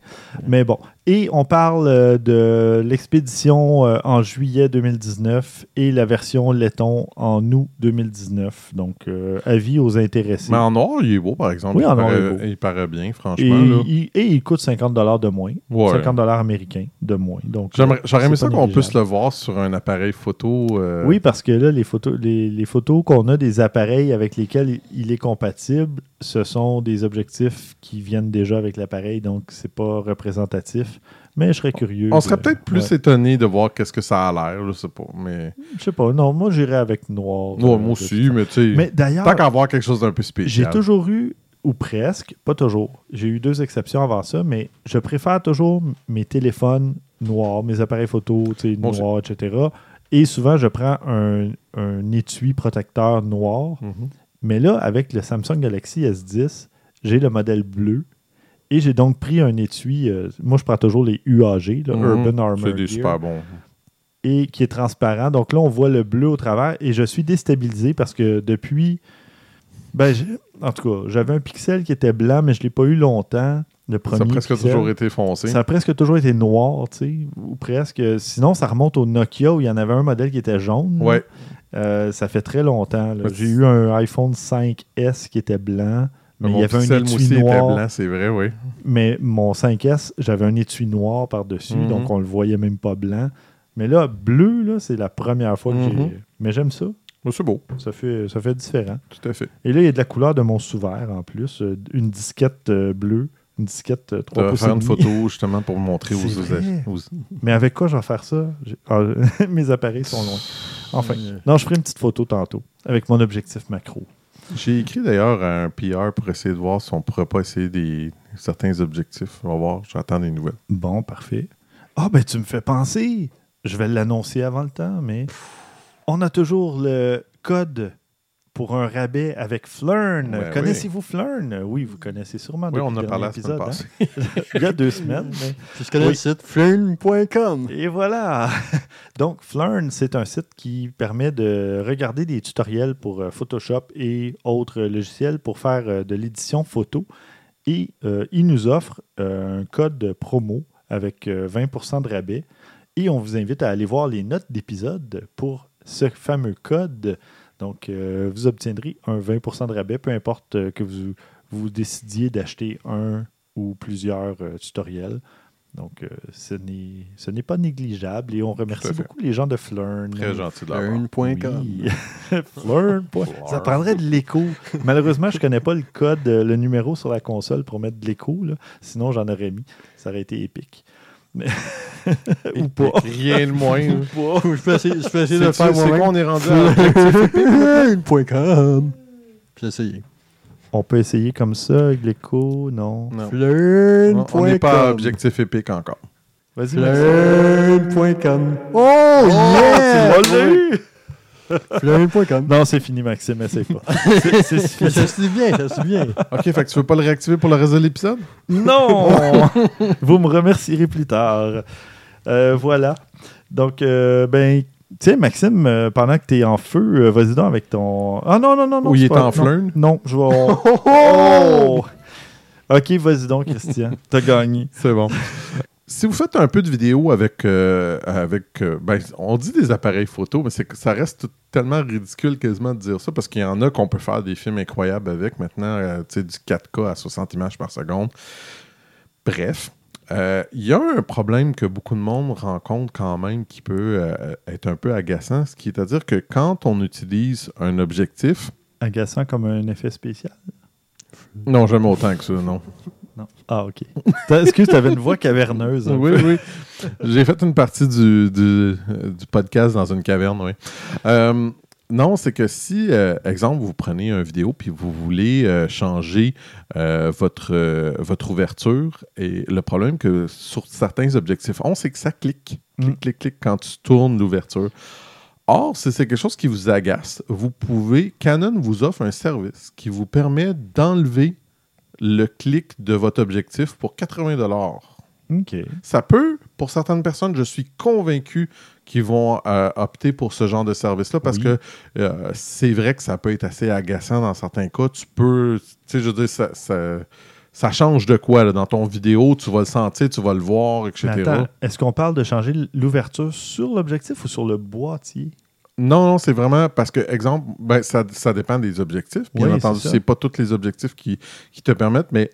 Mais bon. Et on parle euh, de l'expédition euh, en juillet 2019 et la version laiton en août 2019. Donc, euh, avis aux intéressés. Mais en noir, il est beau, par exemple. Oui, il, en noir, il est beau. il paraît bien, et, franchement. là. il, et il coûte 50 de moins. Ouais. 50 américains de moins. Donc, J'aimerais- J'aurais aimé ça qu'on puisse le voir sur un appareil photo. euh, Oui, parce que là, les photos, les, les photos qu'on a des appareils avec lesquels il- il est compatible, ce sont des objectifs qui viennent déjà avec l'appareil, donc c'est pas représentatif. Mais je serais curieux. On serait peut-être plus ouais. étonné de voir qu'est-ce que ça a l'air, je sais pas. Mais Je sais pas. Non, moi, j'irais avec noir. Ouais, euh, moi aussi, mais tu sais, Mais d'ailleurs, tant qu'à avoir quelque chose d'un peu j'ai spécial. toujours eu, ou presque, pas toujours, j'ai eu deux exceptions avant ça, mais je préfère toujours mes téléphones noirs, mes appareils photo tu sais, noirs, etc. Et souvent, je prends un, un étui protecteur noir. Mhm. Mais là, avec le Samsung Galaxy S10, j'ai le modèle bleu. Et j'ai donc pris un étui. euh, moi, je prends toujours les UAG, le Mhm. Urban Armor. C'est des Gear, super bons. Et qui est transparent. Donc là, on voit le bleu au travers. Et je suis déstabilisé parce que depuis. Ben, en tout cas, j'avais un pixel qui était blanc, mais je ne l'ai pas eu longtemps. Le premier Ça a presque pixel. toujours été foncé. Ça a presque toujours été noir, tu sais, ou presque. Sinon, ça remonte au Nokia où il y en avait un modèle qui était jaune. Ouais. Euh, ça fait très longtemps. J'ai eu un iPhone 5S qui était blanc, mais Mon il y avait un était blanc, c'est vrai, oui. Mais mon 5S, j'avais un étui noir par-dessus, Mhm. donc on le voyait même pas blanc. Mais là, bleu, là, c'est la première fois que Mhm. j'ai. Mais j'aime ça. C'est beau, Ça fait, ça fait différent. tout à fait. Et là, il y a de la couleur de mon sous-vert en plus. euh, Une disquette euh, bleue, une disquette euh, 3 Tu vas pouces. faire une photo justement pour montrer aux, aux- Mais avec quoi je vais faire ça? Ah, Mes appareils sont loin. Enfin. Euh, Non, je ferai une petite photo tantôt avec mon objectif macro. J'ai écrit d'ailleurs un PR pour essayer de voir si on pourrait pas essayer des certains objectifs. On va voir, j'attends des nouvelles. Bon, parfait. Ah, ben tu me fais penser. Je vais l'annoncer avant le temps, mais on a toujours le code pour un rabais avec Flurn. Ben Connaissez-vous Flurn? Oui, vous connaissez sûrement. Oui, on a parlé la semaine épisode, hein. Il y a deux semaines. mais- Je connais Oui. le site flirn.com. Et voilà. Donc, Flurn, c'est un site qui permet de regarder des tutoriels pour euh, Photoshop et autres logiciels pour faire euh, de l'édition photo. Et euh, il nous offre euh, un code promo avec euh, 20% de rabais. Et on vous invite à aller voir les notes d'épisode pour ce fameux code. Donc, euh, vous obtiendrez un 20% de rabais, peu importe euh, que vous, vous décidiez d'acheter un ou plusieurs euh, tutoriels. Donc, euh, ce n'est ce n'est pas négligeable et on remercie beaucoup les gens de Flurn. Très gentil. Flirn.com. Oui. Flurn. Ça prendrait de l'écho. Malheureusement, je ne connais pas le code, le numéro sur la console pour mettre de l'écho. Sinon, j'en aurais mis. Ça aurait été épique. Mais... Ou pas. Rien de moins. Ou pas. Je peux essayer, je peux essayer de le faire c'est quoi, moi-même. on est rendu à. J'ai essayé. On peut essayer comme ça avec l'écho. Non. Non. Flirn.com. On n'est pas à objectif épique encore. Vas-y. Flirn.com. Oh, Oh, yeah! tu Non, c'est fini, Maxime. Essaye pas. C'est- C'est Ça suffisant. se dit bien, ça se dit bien. OK, fait que tu veux pas le réactiver pour le reste de l'épisode? Non! Vous me remercierez plus tard. Euh, voilà. Donc, euh, ben, tu sais, Maxime, euh, pendant que tu es en feu, euh, vas-y donc avec ton. Ah non, non, non, non. Ou il c'est est pas- en non. Non, je vais. Oh! Ok, vas-y donc, Christian. T'as gagné. C'est bon. Si vous faites un peu de vidéo avec, euh, avec euh, ben, on dit des appareils photo, mais ça reste tellement ridicule quasiment de dire ça parce qu'il y en a qu'on peut faire des films incroyables avec maintenant, euh, tu sais, du 4K à 60 images par seconde. Bref, il y a un problème que beaucoup de monde rencontre quand même qui peut être un peu agaçant, ce qui est à dire que quand on utilise un objectif, Agaçant comme un effet spécial? non, jamais autant que ça, non. Non. Ah, ok. Excuse, t'avais une voix caverneuse. Oui, peu. oui. J'ai fait une partie du, du, du podcast dans une caverne, oui. Euh, Non, c'est que si, euh, exemple, vous prenez une vidéo puis vous voulez euh, changer euh, votre, votre ouverture, et le problème que sur certains objectifs on c'est que ça clique. Mm. clic, clic quand tu tournes l'ouverture. Or, si c'est quelque chose qui vous agace, vous pouvez. Canon vous offre un service qui vous permet d'enlever le clic de votre objectif pour 80 OK. ça peut, pour certaines personnes, je suis convaincu qu'ils vont euh, opter pour ce genre de service-là parce Oui. que euh, c'est vrai que ça peut être assez agaçant dans certains cas. Tu peux, tu sais, je veux dire, ça, ça, ça change de quoi là, dans ton vidéo, tu vas le sentir, tu vas le voir, etc. Est-ce qu'on parle de changer l'ouverture sur l'objectif ou sur le boîtier? Non, non, c'est vraiment parce que, exemple, ben, ça, ça dépend des objectifs. Bien Oui, entendu, c'est pas tous les objectifs qui, qui te permettent, mais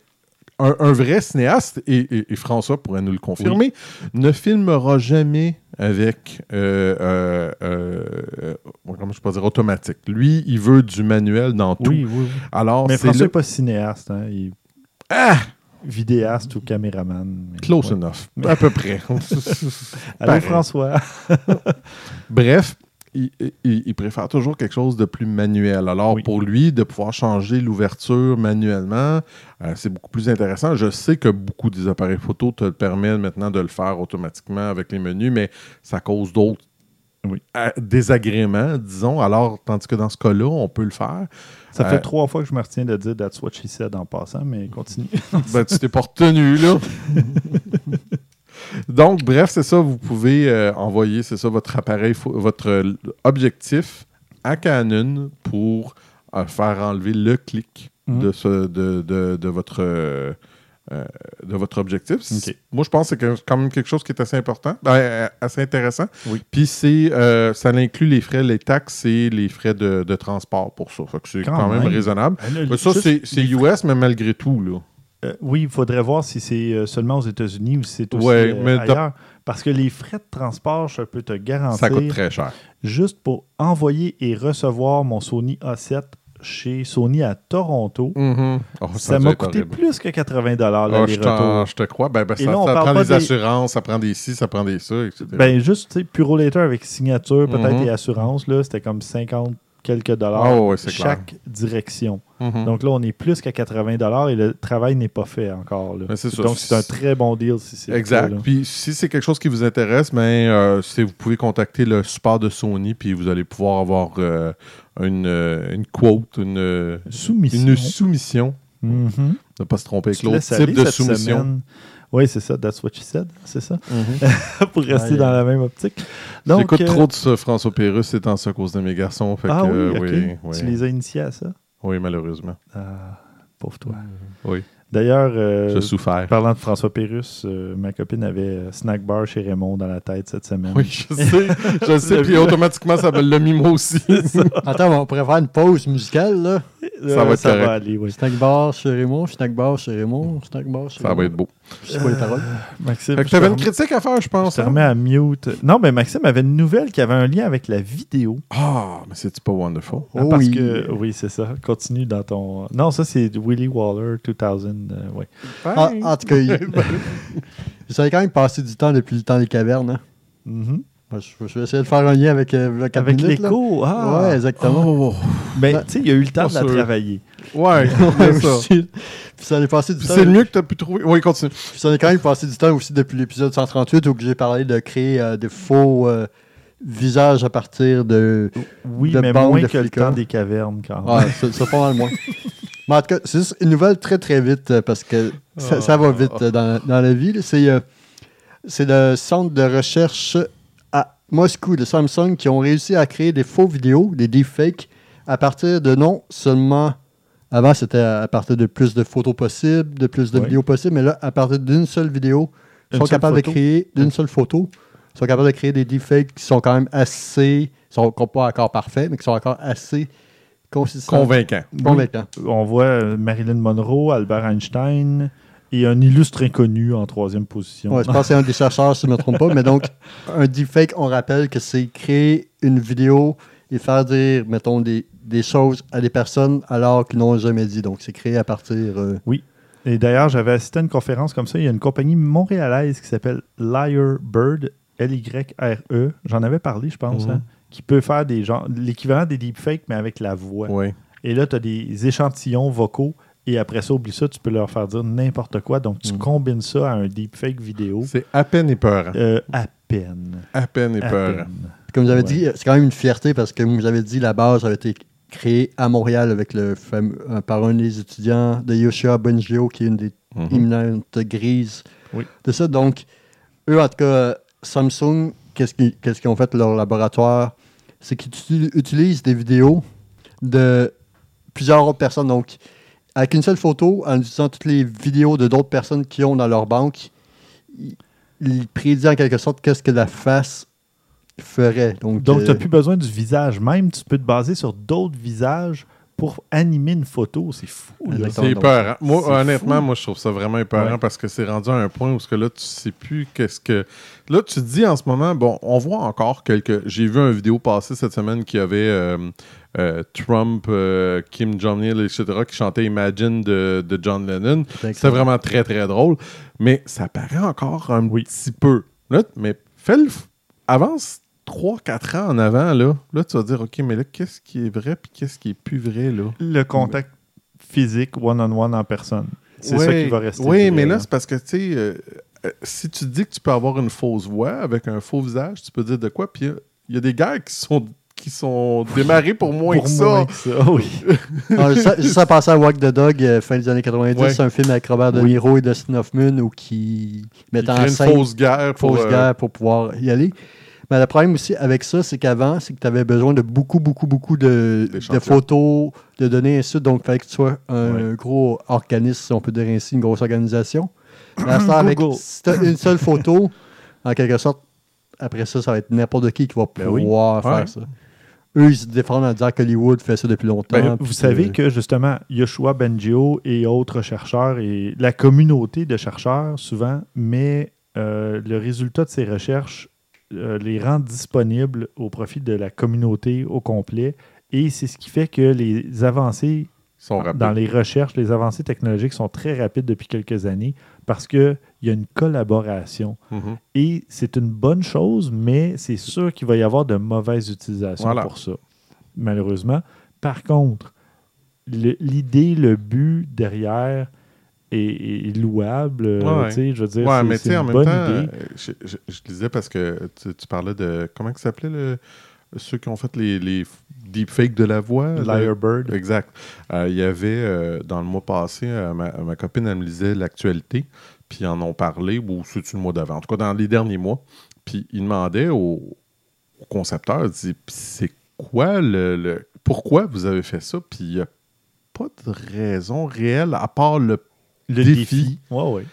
un, un vrai cinéaste, et, et- et François pourrait nous le confirmer, ne filmera jamais avec, euh, euh, euh, comment je peux dire, automatique. Lui, il veut du manuel dans tout. Oui, oui. Alors, Mais François n'est pas cinéaste, hein? il Ah! vidéaste ou caméraman. Close ouais. enough. À peu près. Allô. François. Bref, il, il- il préfère toujours quelque chose de plus manuel. Alors, Oui. pour lui, de pouvoir changer l'ouverture manuellement, euh, c'est beaucoup plus intéressant. Je sais que beaucoup des appareils photo te permettent maintenant de le faire automatiquement avec les menus, mais ça cause d'autres Oui. euh, désagréments, disons. Alors, tandis que dans ce cas-là, on peut le faire. Ça fait Euh, trois fois que je me retiens de dire That's what she said en passant, mais continue. Ben, tu t'es pas retenu, là. Donc, bref, c'est ça. Vous pouvez euh, envoyer, c'est ça, votre appareil, votre euh, objectif à Canon pour euh, faire enlever le clic Mhm. de, ce, de, de- de votre, euh, euh, de votre objectif. Moi, je pense que c'est quand même quelque chose qui est assez important, ben, euh, assez intéressant. Oui. Puis, c'est, euh, ça inclut les frais, les taxes et les frais de, de transport pour ça. Fait que c'est Quand quand, même, même. raisonnable. Ben ça, c'est, US, mais malgré tout, là. Euh, oui, il faudrait voir si c'est euh, seulement aux États-Unis ou si c'est aussi Ouais, euh, mais ailleurs. Parce que les frais de transport, je peux te garantir, Ça coûte très cher. juste pour envoyer et recevoir mon Sony A7 chez Sony à Toronto, Mhm. Oh, ça m'a coûté horrible. plus que 80 Oh, je, l'aller-retour. t'en- je te crois. Ben, ben, ça, là, on ça parle prend des assurances, ça prend des ci, ça prend des ça, etc. Ben, juste, tu sais, Puro Later avec signature, peut-être, Mhm. et assurance, là, c'était comme 50 quelques dollars c'est chaque direction. Mhm. Donc là, on est plus qu'à 80 dollars et le travail n'est pas fait encore. là. Ben, ça. Donc c'est un très bon deal si c'est Exact. Puis si c'est quelque chose qui vous intéresse, ben, euh, vous pouvez contacter le support de Sony, puis vous allez pouvoir avoir euh, une, euh, une quote, une, Soumission. une soumission. Mhm. Ne pas se tromper avec l'autre type de soumission. semaine. Oui, c'est ça. That's what she said. C'est ça. Mhm. Pour rester dans la même optique. Donc, J'écoute euh, trop de ça, François Pérus, c'est en ça à cause de mes garçons. Fait Ah que, oui, ok. oui, oui. Tu les as initiés à ça? Oui, malheureusement. Ah, pauvre toi. Oui. D'ailleurs, euh, Je souffert. parlant de François Pérus, euh, ma copine avait euh, Snack Bar chez Raymond dans la tête cette semaine. Oui, je sais. Je sais, puis automatiquement, ça me l'a mis moi aussi. Attends, on pourrait faire une pause musicale, là. Euh, Ça va être ça correct. va aller, oui. Snack bar chez Raymond, snack bar chez Raymond, snack bar chez Ça va être beau. Je sais pas les paroles? Maxime, Fait que je te t'avais une critique à faire, je je pense. te hein? remets à mute. Non, mais Maxime avait une nouvelle qui avait un lien avec la vidéo. Ah, mais c'est pas wonderful? Ah, Oh parce oui. que, oui, c'est ça. Continue dans ton. Non, ça, c'est Willy Waller 2000. euh, ouais. Ah, en tout cas, savez quand même passer du temps depuis le temps des cavernes. Hein? Mhm. Moi, je, je vais essayer de faire un lien avec euh, le 4 Avec l'écho. Ah, Ouais, exactement. Oh, Mais Ben, tu sais, il y a eu le temps de la sûr. travailler. Ouais, Ouais, c'est ça. aussi. Puis ça allait passer du Puis temps. c'est le mieux que t'as pu trouver. Oui, continue. Puis ça a quand même passé du temps aussi depuis l'épisode 138 où j'ai parlé de créer euh, des faux euh, visages à partir de. Oui, De mais moins de que le temps des cavernes, quand même. Ouais, c'est pas mal moins. Mais en tout cas, c'est juste une nouvelle très très vite euh, parce que ça, ça va vite euh, dans, dans la vie. C'est euh, c'est le centre de recherche à Moscou de Samsung qui ont réussi à créer des faux vidéos, des deepfakes, à partir de non seulement. Avant, c'était à partir de plus de photos possibles, de plus de Ouais. vidéos possibles, mais là, à partir d'une seule vidéo, ils sont capables photo. de créer d'une seule photo. Ils sont capables de créer des deepfakes qui sont quand même assez. sont pas encore parfaits, mais qui sont encore assez consistants. Convaincant. Convaincants. On voit euh, Marilyn Monroe, Albert Einstein et un illustre inconnu en troisième position. Ouais, je pense que c'est un des chercheurs, si je ne me trompe pas. Mais donc, un deepfake, on rappelle que c'est créer une vidéo et faire dire, mettons, des, des choses à des personnes alors qu'ils n'ont jamais dit. Donc, c'est créé à partir. euh, Et d'ailleurs, j'avais assisté à une conférence comme ça. Il y a une compagnie montréalaise qui s'appelle Liar Bird, L-Y-R-E. E. J'en avais parlé, je pense. Mhm. hein. qui peut faire des gens l'équivalent des deepfakes, mais avec la voix. Oui. Et là, tu as des échantillons vocaux. Et après ça, oublie ça, tu peux leur faire dire n'importe quoi. Donc, tu Mm. combines ça à un deepfake vidéo. C'est à peine épeurant. Euh, à peine. À peine À épeurant. peine. Comme vous avez Ouais. dit, c'est quand même une fierté parce que, comme vous avez dit, la base avait été créée à Montréal avec le fameux- euh, par un des étudiants de Yoshua Bengio, qui est une des Mhm. imminentes grises Oui. de ça. Donc, eux, en tout cas, Samsung, qu'est-ce qu'ils ont fait leur laboratoire? C'est qu'ils uti- utilisent des vidéos de plusieurs autres personnes. Donc, avec une seule photo, en utilisant toutes les vidéos de d'autres personnes qui ont dans leur banque, ils, ils prédisent en quelque sorte qu'est-ce que la face ferait. Donc, Donc, euh, tu n'as plus besoin du visage. Même, tu peux te baser sur d'autres visages pour animer une photo. C'est fou. C'est épeurant. Moi, C'est honnêtement, fou. moi, je trouve ça vraiment épeurant Ouais. parce que c'est rendu à un point où ce que là, tu sais plus qu'est-ce que. Là, tu te dis en ce moment, bon, on voit encore quelques. J'ai vu une vidéo passer cette semaine qui avait euh, euh, Trump, euh, Kim Jong-il, etc., qui chantait Imagine de, de John Lennon. C'était vraiment très, très drôle. Mais ça paraît encore un Oui. petit peu. Là, mais fais le. Avance 3-4 ans en avant, là. Là, tu vas dire, OK, mais là, qu'est-ce qui est vrai puis qu'est-ce qui est plus vrai, là? Le contact physique one-on-one en personne. C'est ça qui va rester. Oui, mais là, là. c'est parce que, tu sais, euh, euh, si tu dis que tu peux avoir une fausse voix avec un faux visage, tu peux dire de quoi. Puis il y y, a des gars qui sont, qui sont démarrés pour moins Pour que ça. moins que ça, oui. Ah, ça, ça passait à Walk the Dog, euh, fin des années 90, Ouais. un film avec Robert De Oui. Niro et Dustin Hoffman où qui Ils mettent en créent une scène fausse guerre pour. fausse euh, guerre pour pouvoir y aller. Mais le problème aussi avec ça, c'est qu'avant, c'est que tu avais besoin de beaucoup, beaucoup, beaucoup de, photos, de données, et ainsi de suite. Donc, il fallait que tu sois un Ouais. gros organisme, si on peut dire ainsi, une grosse organisation. Mais à temps, avec si une seule photo, en quelque sorte, après ça, ça va être n'importe qui qui va Ben oui. pouvoir faire Ouais. ça. Eux, ils se défendent en disant qu'Hollywood fait ça depuis longtemps. Ben, vous savez que justement, Yoshua Bengio et autres chercheurs et la communauté de chercheurs, souvent, met euh, le résultat de ces recherches, euh, les rend disponibles au profit de la communauté au complet. Et c'est ce qui fait que les avancées sont dans les recherches, les avancées technologiques sont très rapides depuis quelques années parce qu'il y a une collaboration. Mhm. Et c'est une bonne chose, mais c'est sûr qu'il va y avoir de mauvaises utilisations Voilà. pour ça, malheureusement. Par contre, l'idée, le but derrière est, est louable. euh, Ouais. sais, Je veux dire, Ouais, c'est- mais tu c'est sais, une en même temps, idée. euh, je, je, parce que tu, tu parlais de. Comment ça s'appelait le, ceux qui ont fait les, les deepfakes de la voix Lyrebird. Exact. Euh, Il y avait, euh, dans le mois passé, euh, ma, ma copine, elle me lisait l'actualité, puis ils en ont parlé, ou c'est-tu le mois d'avant, en tout cas dans les derniers mois. Puis ils demandaient au, au concepteur, ils c'est quoi le, le- Pourquoi vous avez fait ça? Puis il n'y a pas de raison réelle, à part le Le défi. défi. Ouais, ouais.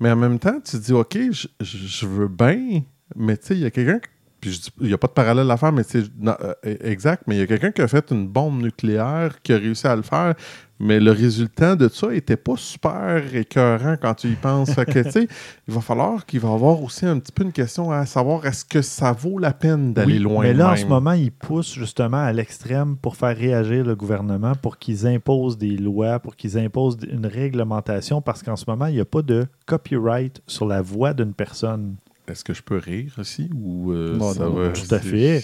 mais en même temps, tu dis, OK, je, veux bien, mais tu sais, il y a quelqu'un, puis je dis, il n'y a pas de parallèle à faire, mais non, euh, exact, mais il y a quelqu'un qui a fait une bombe nucléaire, qui a réussi à le faire, mais le résultat de ça n'était pas super écœurant quand tu y penses. Fait que, tu sais, il va falloir qu'il va y avoir aussi un petit peu une question à savoir, est-ce que ça vaut la peine d'aller Oui, loin Mais là, en ce moment, ils poussent justement à l'extrême pour faire réagir le gouvernement, pour qu'ils imposent des lois, pour qu'ils imposent une réglementation, parce qu'en ce moment, il n'y a pas de copyright sur la voix d'une personne. Est-ce que je peux rire aussi ou euh, Non, ça non, va... tout à fait.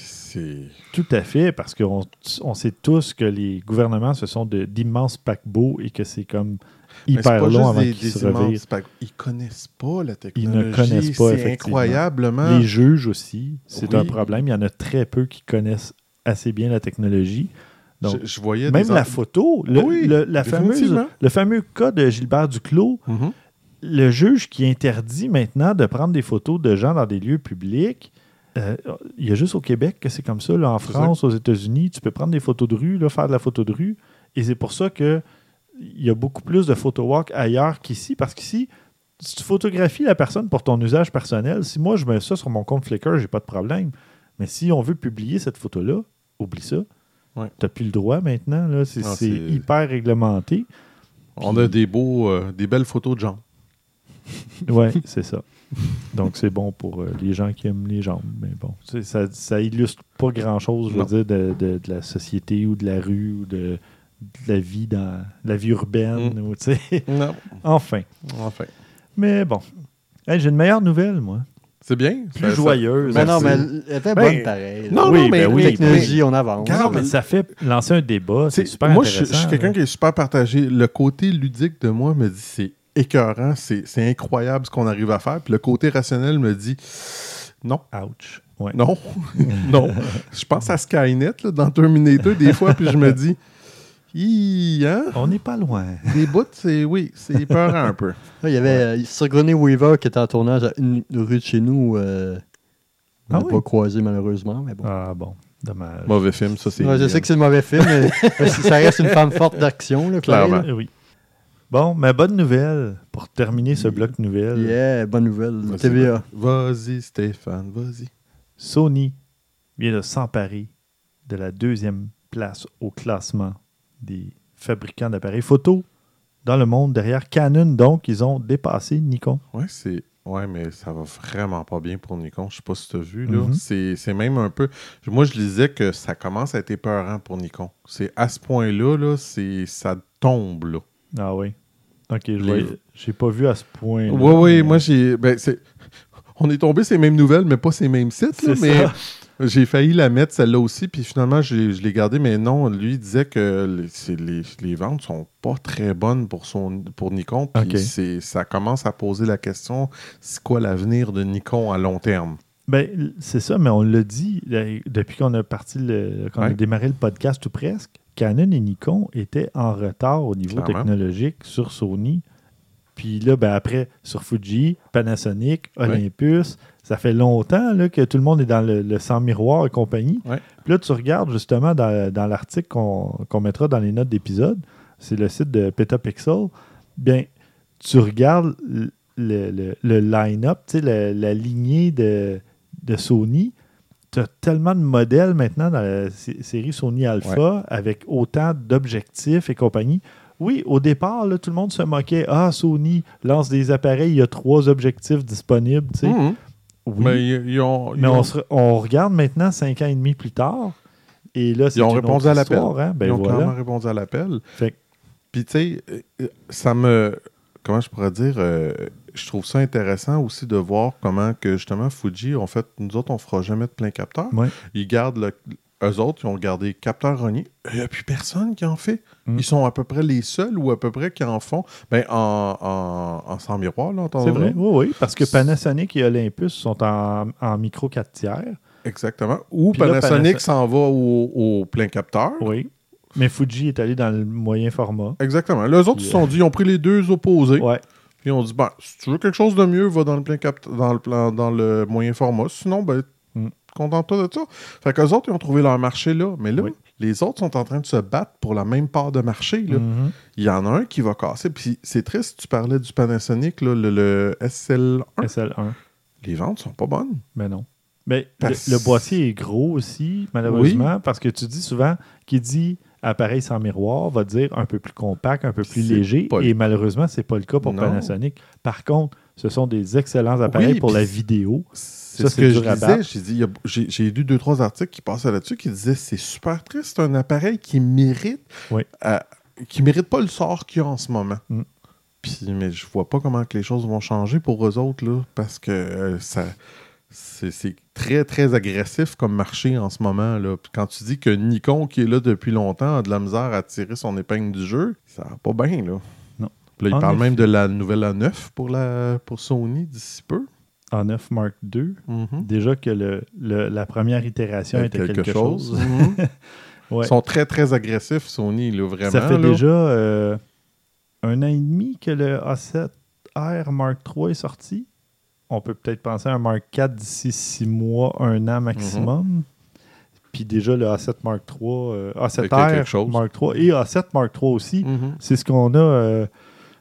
Tout à fait, parce qu'on on sait tous que les gouvernements, ce sont de- d'immenses paquebots et que c'est comme hyper pas long juste avant qu'ils se revirent. Ils connaissent pas la Ils technologie. ne connaissent pas, C'est effectivement. incroyablement. Les juges aussi, c'est Oui. un problème. Il y en a très peu qui connaissent assez bien la technologie. Donc, je, je voyais même des la photo, le, Oui, le- la fameuse, définitivement. le fameux cas de Gilbert Duclos, Mhm. Le juge qui interdit maintenant de prendre des photos de gens dans des lieux publics, euh, il y a juste au Québec que c'est comme ça. Là, en France, aux États-Unis, tu peux prendre des photos de rue, là, faire de la photo de rue. Et c'est pour ça que il y a beaucoup plus de photo walk ailleurs qu'ici, parce qu'ici, si tu photographies la personne pour ton usage personnel, si moi je mets ça sur mon compte Flickr, j'ai pas de problème. Mais si on veut publier cette photo-là, oublie ça. Ouais. N'as plus le droit maintenant. là. C'est Ah, c'est c'est- hyper réglementé. On a des beaux, euh, des belles photos de gens. Oui, c'est ça. Donc, c'est bon pour euh, les gens qui aiment les jambes. Mais bon, ça, ça illustre pas grand-chose, je veux dire, de, de- de la société ou de la rue ou de, de la vie dans la vie urbaine. Mm. ou, tu sais. Non, enfin. enfin. Mais bon. Hey, J'ai une meilleure nouvelle, moi. C'est bien. plus Ça- ça- joyeuse. Mais non, mais elle était Ben, bonne pareil. non, Oui, non, mais ben oui, mais- technologie, on avance. Regarde, Non, mais ça fait lancer un débat. C'est super moi, je, intéressant. je suis quelqu'un qui est super partagé. Le côté ludique de moi me dit c'est écœurant, c'est c'est incroyable ce qu'on arrive à faire. Puis le côté rationnel me dit non, Ouch. Ouais. non, non. Je pense à Skynet là, dans Terminator des fois, puis je me dis Hi, hein? On n'est pas loin. Des bouts, c'est oui, c'est peurant un peu. Là, il y avait euh, Sigourney Weaver qui était en tournage à une rue de chez nous. Euh, on Ah n'a oui? pas croisé malheureusement, mais bon. Ah bon, dommage. Mauvais film, ça c'est. Ouais, je sais que c'est le mauvais film, mais ça reste une femme forte d'action. Clairement. Oui. Bon, mais bonne nouvelle pour terminer ce bloc nouvelle. Yeah, bonne nouvelle. C'est TVA. Vas-y, Stéphane, vas-y. Sony vient de s'emparer de la deuxième place au classement des fabricants d'appareils photo dans le monde derrière Canon. Donc, ils ont dépassé Nikon. Ouais, c'est. Ouais, mais ça va vraiment pas bien pour Nikon. Je sais pas si tu as vu. là. Mhm. C'est c'est même un peu. Moi, je disais que ça commence à être épeurant pour Nikon. C'est à ce point-là, là, c'est ça tombe. Là. Ah oui. Ok, je Les- j'ai pas vu à ce point. Oui, oui, moi, j'ai. Ben, c'est- On est tombé ces mêmes nouvelles, mais pas ces mêmes sites. là, mais ça. j'ai failli la mettre, celle-là aussi. Puis finalement, je l'ai gardée. Mais non, lui, disait que les, les, les ventes sont pas très bonnes pour, son, pour Nikon. Puis ça commence à poser la question c'est quoi l'avenir de Nikon à long terme? Ben, c'est ça, mais on l'a dit là, depuis qu'on a parti le, qu'on a démarré le podcast ou presque. Canon et Nikon étaient en retard au niveau Clairement. technologique sur Sony. Puis là, ben après, sur Fuji, Panasonic, Olympus, ça fait longtemps là, que tout le monde est dans le, le sans miroir et compagnie. Puis là, tu regardes justement dans, dans l'article qu'on mettra dans les notes d'épisode, c'est le site de Petapixel. Bien, tu regardes le, le- le line-up, la, la lignée de, de Sony. Tu as tellement de modèles maintenant dans la sé- série Sony Alpha avec autant d'objectifs et compagnie. Oui, au départ, là, tout le monde se moquait. Ah, Sony lance des appareils, il y a trois objectifs disponibles. tu sais. Mhm. Oui. Mais ils, ont, ils Mais ont- on, se- on regarde maintenant cinq ans et demi plus tard. Et là, c'est Ils ont une répondu autre à l'appel. hein. Ben ils ont voilà. clairement répondu à l'appel. Fait que- Puis, tu sais, euh, euh, ça me. Comment je pourrais dire euh, Je trouve ça intéressant aussi de voir comment que justement Fuji, en fait, nous autres, on fera jamais de plein capteur. Ouais. Ils gardent le. Eux autres, ils ont gardé capteur Rognier. Il n'y a plus personne qui en fait. Mm. Ils sont à peu près les seuls ou à peu près qui en font. Ben, en, en, en sans miroir, là, C'est vrai, oui, oui, parce que Panasonic et Olympus sont en, en micro 4 tiers. Exactement. Ou Panasonic s'en va au, au plein capteur. Oui. Mais Fuji est allé dans le moyen format. Exactement. Eux autres, ils se sont dit, ils ont pris les deux opposés. Ouais. Puis on dit, ben, si tu veux quelque chose de mieux, va dans le plein capt dans le plan, dans le moyen format. Sinon, ben, Mm. contente-toi de ça. Fait qu'eux autres, ils ont trouvé leur marché là. Mais là, Oui. les autres sont en train de se battre pour la même part de marché. là. Mhm. Il y en a un qui va casser. Puis c'est triste, tu parlais du Panasonic, là, le, le SL1. SL1. Les ventes sont pas bonnes. Mais non. Mais Parce- le, le boîtier est gros aussi, malheureusement, parce que tu dis souvent qui dit appareil sans miroir va dire un peu plus compact, un peu plus léger. pas Et malheureusement, c'est pas le cas pour Non. Panasonic. Par contre, ce sont des excellents appareils Oui, pour la vidéo. C'est ce que je disais. J'ai dit, J'ai j'ai lu deux, trois articles qui passaient là-dessus qui disaient c'est super triste, c'est un appareil qui mérite Oui. euh, qui mérite pas le sort qu'il y a en ce moment. Mm. Puis, mais je vois pas comment que les choses vont changer pour eux autres, là, parce que euh, ça. C'est très, très agressif comme marché en ce moment. Là. Puis quand tu dis que Nikon, qui est là depuis longtemps, a de la misère à tirer son épingle du jeu, ça va pas bien. Là. Non. Puis là, il parle même de la nouvelle A9 pour, la, pour Sony d'ici peu. En 9 Mark II, Mhm. déjà que le, le- la première itération était quelque, chose. Mhm. Ouais. Ils sont très, très agressifs, Sony, là, vraiment. Ça fait là. déjà euh, un an et demi que le A7R Mark III est sorti. On peut peut-être penser à un Mark IV d'ici six mois, un an maximum. Puis déjà le A7 Mark III, euh, Avec quelque A7R chose. Mark III et A7 Mark III aussi. Mhm. C'est ce qu'on a, euh,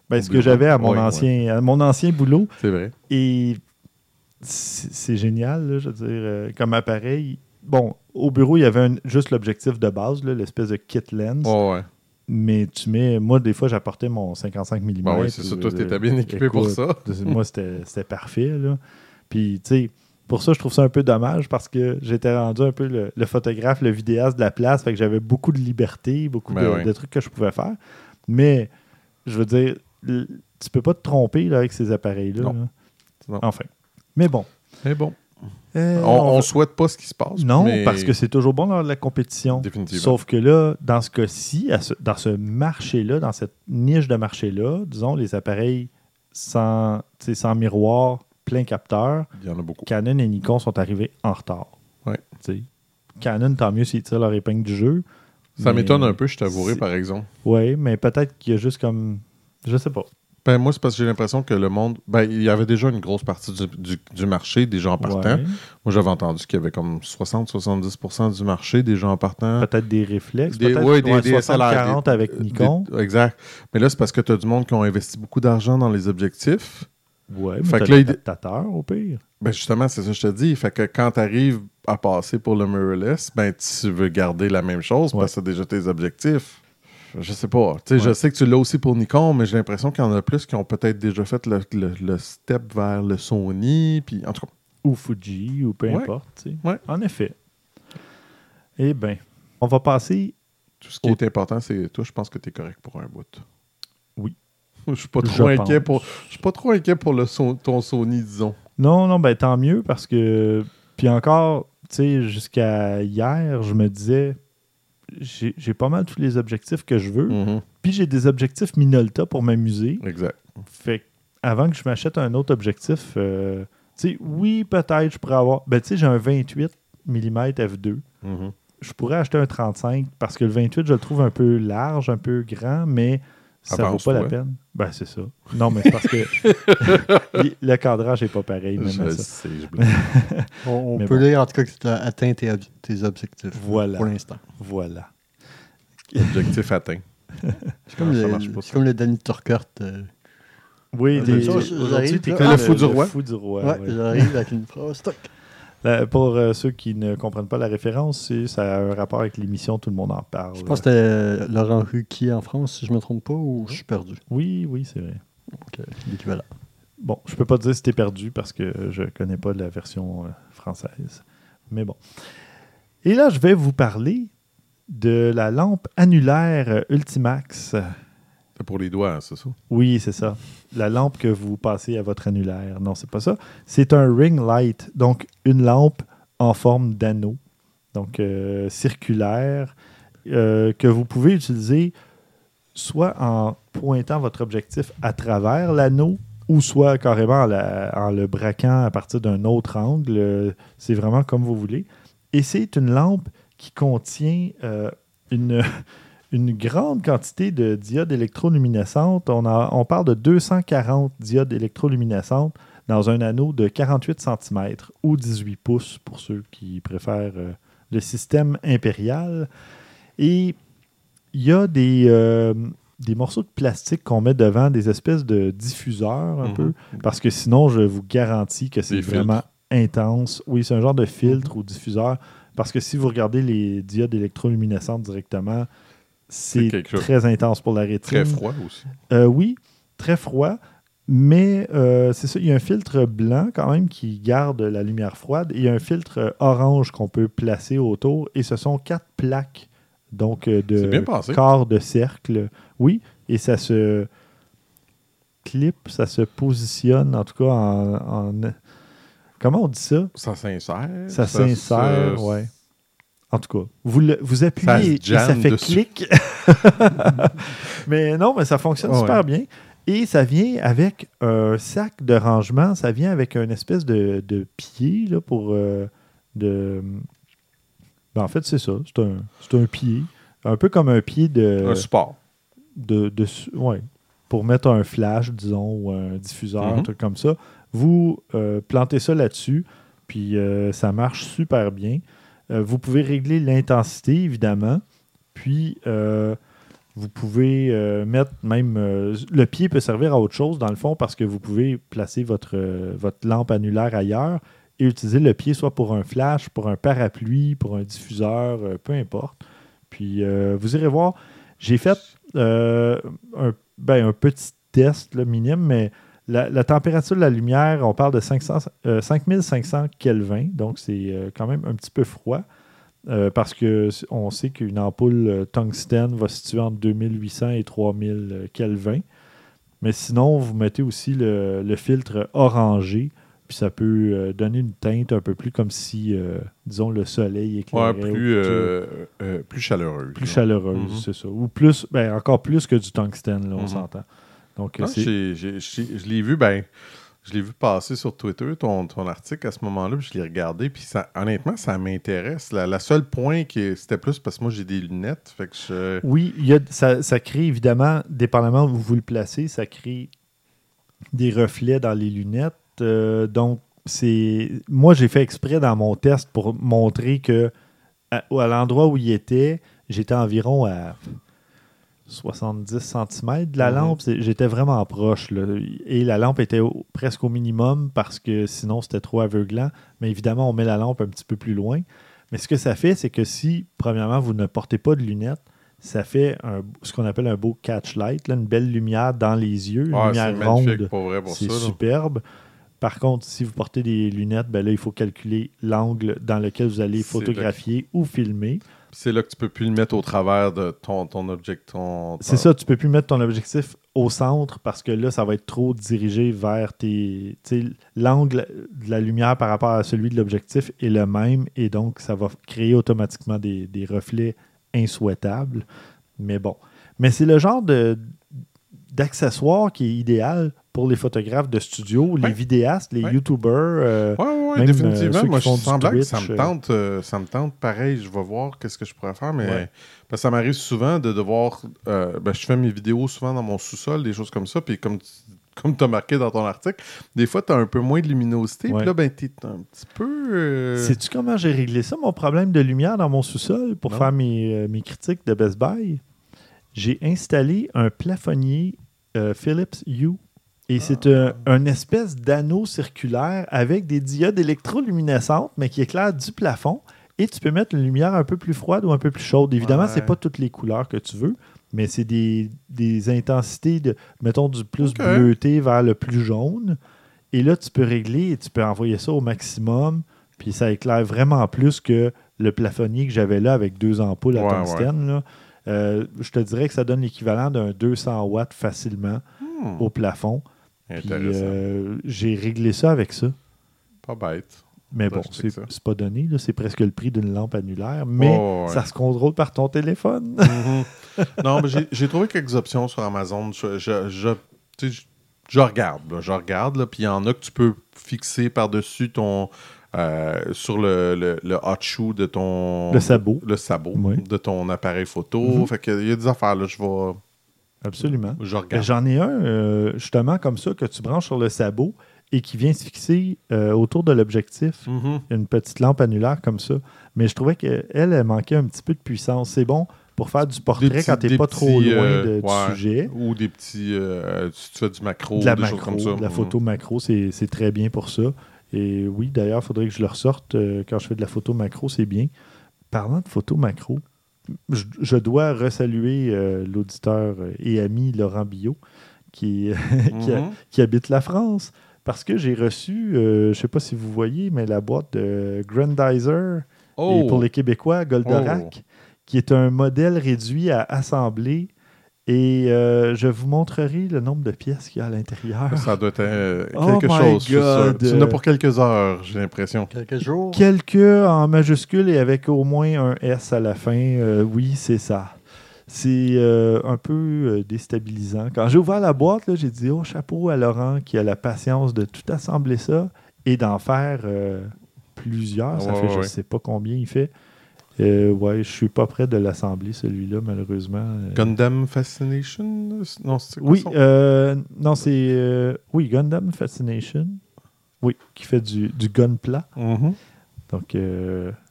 ben, ce que j'avais à mon ancien, à mon ancien boulot. C'est vrai. Et c'est génial, là, je veux dire, euh, comme appareil. Bon, au bureau, il y avait un- juste l'objectif de base, l'espèce de kit lens. Ouais, ouais. Mais tu mets. Moi, des fois, j'apportais mon 55 mm. Ben oui, c'est ça. Toi, t'étais bien équipé pour ça. moi, c'était parfait. Là. Puis, tu sais, pour ça, je trouve ça un peu dommage parce que j'étais rendu un peu le, le photographe, le vidéaste de la place. Fait que j'avais beaucoup de liberté, beaucoup Ben de, oui. de trucs que je pouvais faire. Mais, je veux dire, tu peux pas te tromper là, avec ces appareils-là. Là. Enfin. Mais bon. Mais bon, Euh, on, va- souhaite pas ce qui se passe. Non, mais parce que c'est toujours bon dans la compétition. Définitivement. Sauf que là, dans ce cas-ci, ce- dans ce marché-là, dans cette niche de marché-là, disons, les appareils sans, sans miroir, plein capteur, Il y en a beaucoup. Canon et Nikon sont arrivés en retard. Ouais. Canon, tant mieux s'ils tirent leur épingle du jeu. Ça m'étonne un peu, je t'avouerai, par exemple. Oui, mais peut-être qu'il y a juste comme. Je sais pas. Ben, moi, c'est parce que j'ai l'impression que le monde. Ben, il y avait déjà une grosse partie du, du- du marché des gens partants. Ouais. Moi, j'avais entendu qu'il y avait comme 60-70% du marché des gens partants. Peut-être des réflexes. Des- peut-être ouais, des- des 60-40 SLR, avec Nikon. des- exact. Mais là, c'est parce que tu as du monde qui ont investi beaucoup d'argent dans les objectifs. Ouais, mais Fait que là, il- au pire. Ben justement, c'est ça que je te dis. Fait que quand tu arrives à passer pour le mirrorless, ben tu veux garder la même chose Ouais. parce que c'est déjà tes objectifs. Je sais pas. Je sais que tu l'as aussi pour Nikon, mais j'ai l'impression qu'il y en a plus qui ont peut-être déjà fait le, le- le step vers le Sony. Puis, en tout cas, Ou Fuji, ou peu Ouais. importe. Ouais. En effet. Eh bien, on va passer. tout ce qui est important, c'est toi, je pense que tu es correct pour un bout. Oui. Je suis pas Je trop inquiet pense. pour. Je suis pas trop inquiet pour le son- ton Sony, disons. Non, non, ben tant mieux parce que. Puis encore, tu sais, jusqu'à hier, je me disais, j'ai pas mal tous les objectifs que je veux. Mhm. Puis j'ai des objectifs Minolta pour m'amuser. Exact. Fait que avant que je m'achète un autre objectif, euh, tu sais, oui, peut-être je pourrais avoir. Ben, tu sais, j'ai un 28 mm f2. Mhm. Je pourrais acheter un 35 parce que le 28, je le trouve un peu large, un peu grand, mais ça vaut pas la peine. Ben, c'est ça. Non, mais c'est parce que le cadrage n'est pas pareil. Même à Je ça. sais, je blague. On, on Mais peut bon. lire en tout cas que tu as atteint tes, ob- tes objectifs. Voilà. Pour l'instant. Voilà. Objectif atteint. C'est comme, le, marche pas, c'est ça. comme le Danny Turcotte. euh, Oui, Ah, aujourd'hui, t'es comme Le fou du roi. fou du roi, ouais, ouais. j'arrive avec une phrase. Toc. La- pour euh, ceux qui ne comprennent pas la référence, c'est- ça a un rapport avec l'émission Tout le monde en parle. Je pense que c'était euh, Laurent Ruquier en France, si je me trompe pas, ou je suis perdu. Oui, oui, c'est vrai. Donc, euh, l'équivalent. Bon, je peux pas dire si t'es perdu parce que je connais pas la version euh, française. Mais bon. Et là, je vais vous parler de la lampe annulaire euh, Ultimax. C'est pour les doigts, hein, c'est ça? Oui, c'est ça. La lampe que vous passez à votre annulaire. Non, c'est pas ça. C'est un ring light, donc une lampe en forme d'anneau, donc euh, circulaire, euh, que vous pouvez utiliser soit en pointant votre objectif à travers l'anneau ou soit carrément en, le braquant à partir d'un autre angle. C'est vraiment comme vous voulez. Et c'est une lampe qui contient euh, une, une grande quantité de diodes électroluminescentes. On, a- on parle de 240 diodes électroluminescentes dans un anneau de 48 cm ou 18 pouces pour ceux qui préfèrent euh, le système impérial. Et il y a des, euh, des morceaux de plastique qu'on met devant, des espèces de diffuseurs un Mhm. peu, parce que sinon, je vous garantis que c'est vraiment intense. Oui, c'est un genre de filtre ou diffuseur, parce que si vous regardez les diodes électroluminescentes directement, C'est très intense pour la rétine. Très froid aussi. Euh, oui, très froid. Mais euh, c'est ça, il y a un filtre blanc quand même qui garde la lumière froide et il y a un filtre orange qu'on peut placer autour et ce sont quatre plaques donc euh, de corps de cercle. Oui, et ça se clip, ça se positionne en tout cas en, en- comment on dit ça? Ça s'insère. Ça s'insère, se- ouais. En tout cas, vous, le- vous appuyez et ça fait dessus. clic. mais non, mais ça fonctionne super bien. Et ça vient avec un sac de rangement. Ça vient avec une espèce de, de pied là, pour. euh, de... Ben, en fait, c'est ça. C'est un, c'est un pied. Un peu comme un pied de. Un support. de, de ouais, pour mettre un flash, disons, ou un diffuseur, un Mhm. truc comme ça. Vous euh, plantez ça là-dessus, puis euh, ça marche super bien. Euh, vous pouvez régler l'intensité, évidemment. Puis, euh, vous pouvez euh, mettre même... le pied peut servir à autre chose, dans le fond, parce que vous pouvez placer votre, votre lampe annulaire ailleurs et utiliser le pied soit pour un flash, pour un parapluie, pour un diffuseur, peu importe. Puis, vous irez voir. J'ai fait un, ben, un petit test là, minime, mais la, la température de la lumière, on parle de 500, euh, 5500 Kelvin, donc c'est euh, quand même un petit peu froid. euh, parce que c- on sait qu'une ampoule euh, tungstène va se situer entre 2800 et 3000 Kelvin. Mais sinon, vous mettez aussi le, le filtre orangé. Puis ça peut euh, donner une teinte un peu plus comme si, euh, disons, le soleil éclairait. Ouais, plus, euh, euh, plus chaleureuse. plus chaleureuse, Mhm. c'est ça. Ou plus, ben, encore plus que du tungstène, là, on Mhm. s'entend. Donc, Ah, j'ai- j'ai- j'ai- je l'ai vu, ben, je l'ai vu passer sur Twitter, ton, ton article à ce moment-là, puis je l'ai regardé, puis ça, honnêtement, ça m'intéresse. La, la seule point, qui c'était plus parce que moi, j'ai des lunettes, fait que je... Oui, y a, ça, ça crée évidemment, dépendamment où vous le placez, ça crée des reflets dans les lunettes. Euh, donc, c'est. Moi, j'ai fait exprès dans mon test pour montrer que à, à l'endroit où il était, j'étais environ à 70 cm de la Mhm. lampe. J'étais vraiment proche. là. Et la lampe était au- presque au minimum parce que sinon, c'était trop aveuglant. Mais évidemment, on met la lampe un petit peu plus loin. Mais ce que ça fait, c'est que si, premièrement, vous ne portez pas de lunettes, ça fait un- ce qu'on appelle un beau catch light, là, une belle lumière dans les yeux, une Ah, lumière ronde. C'est là. superbe. Par contre, si vous portez des lunettes, ben là, il faut calculer l'angle dans lequel vous allez photographier ou filmer. C'est là que tu peux plus le mettre au travers de ton, ton object. Ton, C'est ça, tu peux plus mettre ton objectif au centre parce que là, ça va être trop dirigé vers tes. L'angle de la lumière par rapport à celui de l'objectif est le même et donc ça va créer automatiquement des, des reflets insouhaitables. Mais bon. Mais c'est le genre d'accessoire qui est idéal pour les photographes de studio, les vidéastes, les youtubers. euh, Même, euh, définitivement. ceux qui Moi, je sens ça me euh. tente, euh, ça me tente pareil. Je vais voir qu'est-ce que je pourrais faire, mais Ouais. parce que ça m'arrive souvent de devoir. euh, ben, je fais mes vidéos souvent dans mon sous-sol, des choses comme ça, puis comme tu comme as marqué dans ton article, des fois, tu as un peu moins de luminosité, puis là, ben, tu es un petit peu. euh, Sais-tu comment j'ai réglé ça, mon problème de lumière dans mon sous-sol pour Non. faire mes, euh, mes critiques de Best Buy? J'ai installé un plafonnier euh, Philips Hue. Et c'est un, un espèce d'anneau circulaire avec des diodes électroluminescentes, mais qui éclairent du plafond. Et tu peux mettre une lumière un peu plus froide ou un peu plus chaude. Évidemment, Ouais. c'est pas toutes les couleurs que tu veux, mais c'est des, des intensités de, mettons, du plus bleuté vers le plus jaune. Et là, tu peux régler et tu peux envoyer ça au maximum. Puis ça éclaire vraiment plus que le plafonnier que j'avais là avec deux ampoules à Ouais, tungstène. là. Euh, je te dirais que ça donne l'équivalent d'un 200 watts facilement hmm, au plafond. Intéressant. euh, j'ai réglé ça avec ça. Pas bête. Mais bon, c'est pas donné. là. C'est presque le prix d'une lampe annulaire. Mais Oh, ouais. ça se contrôle par ton téléphone. Mhm. non, mais j'ai- j'ai trouvé quelques options sur Amazon. Je, je, je, regarde, là, je regarde, là, puis il y en a que tu peux fixer par-dessus ton. euh, sur le, le, le hot shoe de ton. Le sabot. Le sabot Oui. de ton appareil photo. Mhm. Fait que il y a des affaires, là, je vais. Absolument. Je Ben, regarde. J'en ai un, euh, justement, comme ça, que tu branches sur le sabot et qui vient se fixer euh, autour de l'objectif. Mhm. Une petite lampe annulaire comme ça. Mais je trouvais qu'elle, elle manquait un petit peu de puissance. C'est bon pour faire du portrait petits- quand tu n'es pas trop loin euh, du sujet. Ou des petits. euh, tu fais du macro, de la des macro, choses comme ça. de la Mhm. photo macro, c'est c'est très bien pour ça. Et oui, d'ailleurs, il faudrait que je le ressorte quand je fais de la photo macro, c'est bien. Parlant de photo macro, je, je dois resaluer euh, l'auditeur euh, et ami Laurent Billot qui, Mhm. qui habite la France. Parce que j'ai reçu, euh, je ne sais pas si vous voyez, mais la boîte de Grandizer Oh! et pour les Québécois, Goldorak, qui est un modèle réduit à assembler. Et euh, je vous montrerai le nombre de pièces qu'il y a à l'intérieur. Ça doit être euh, Oh quelque my chose. Tu en as pour quelques heures, j'ai l'impression. Quelques jours? Quelques en majuscule et avec au moins un S à la fin. Euh, oui, c'est ça. C'est euh, un peu euh, déstabilisant. Quand j'ai ouvert la boîte, là, j'ai dit Oh, chapeau à Laurent qui a la patience de tout assembler ça et d'en faire euh, plusieurs. Ça Ouais, fait, je ne sais pas combien il fait. Euh, ouais, je suis pas prêt de l'assembler, celui-là, malheureusement. Euh, Gundam Fascination? Non, c'est quoi oui, euh, non, c'est. euh, oui, Gundam Fascination. Oui, qui fait du, du gun plat. Mhm. Donc,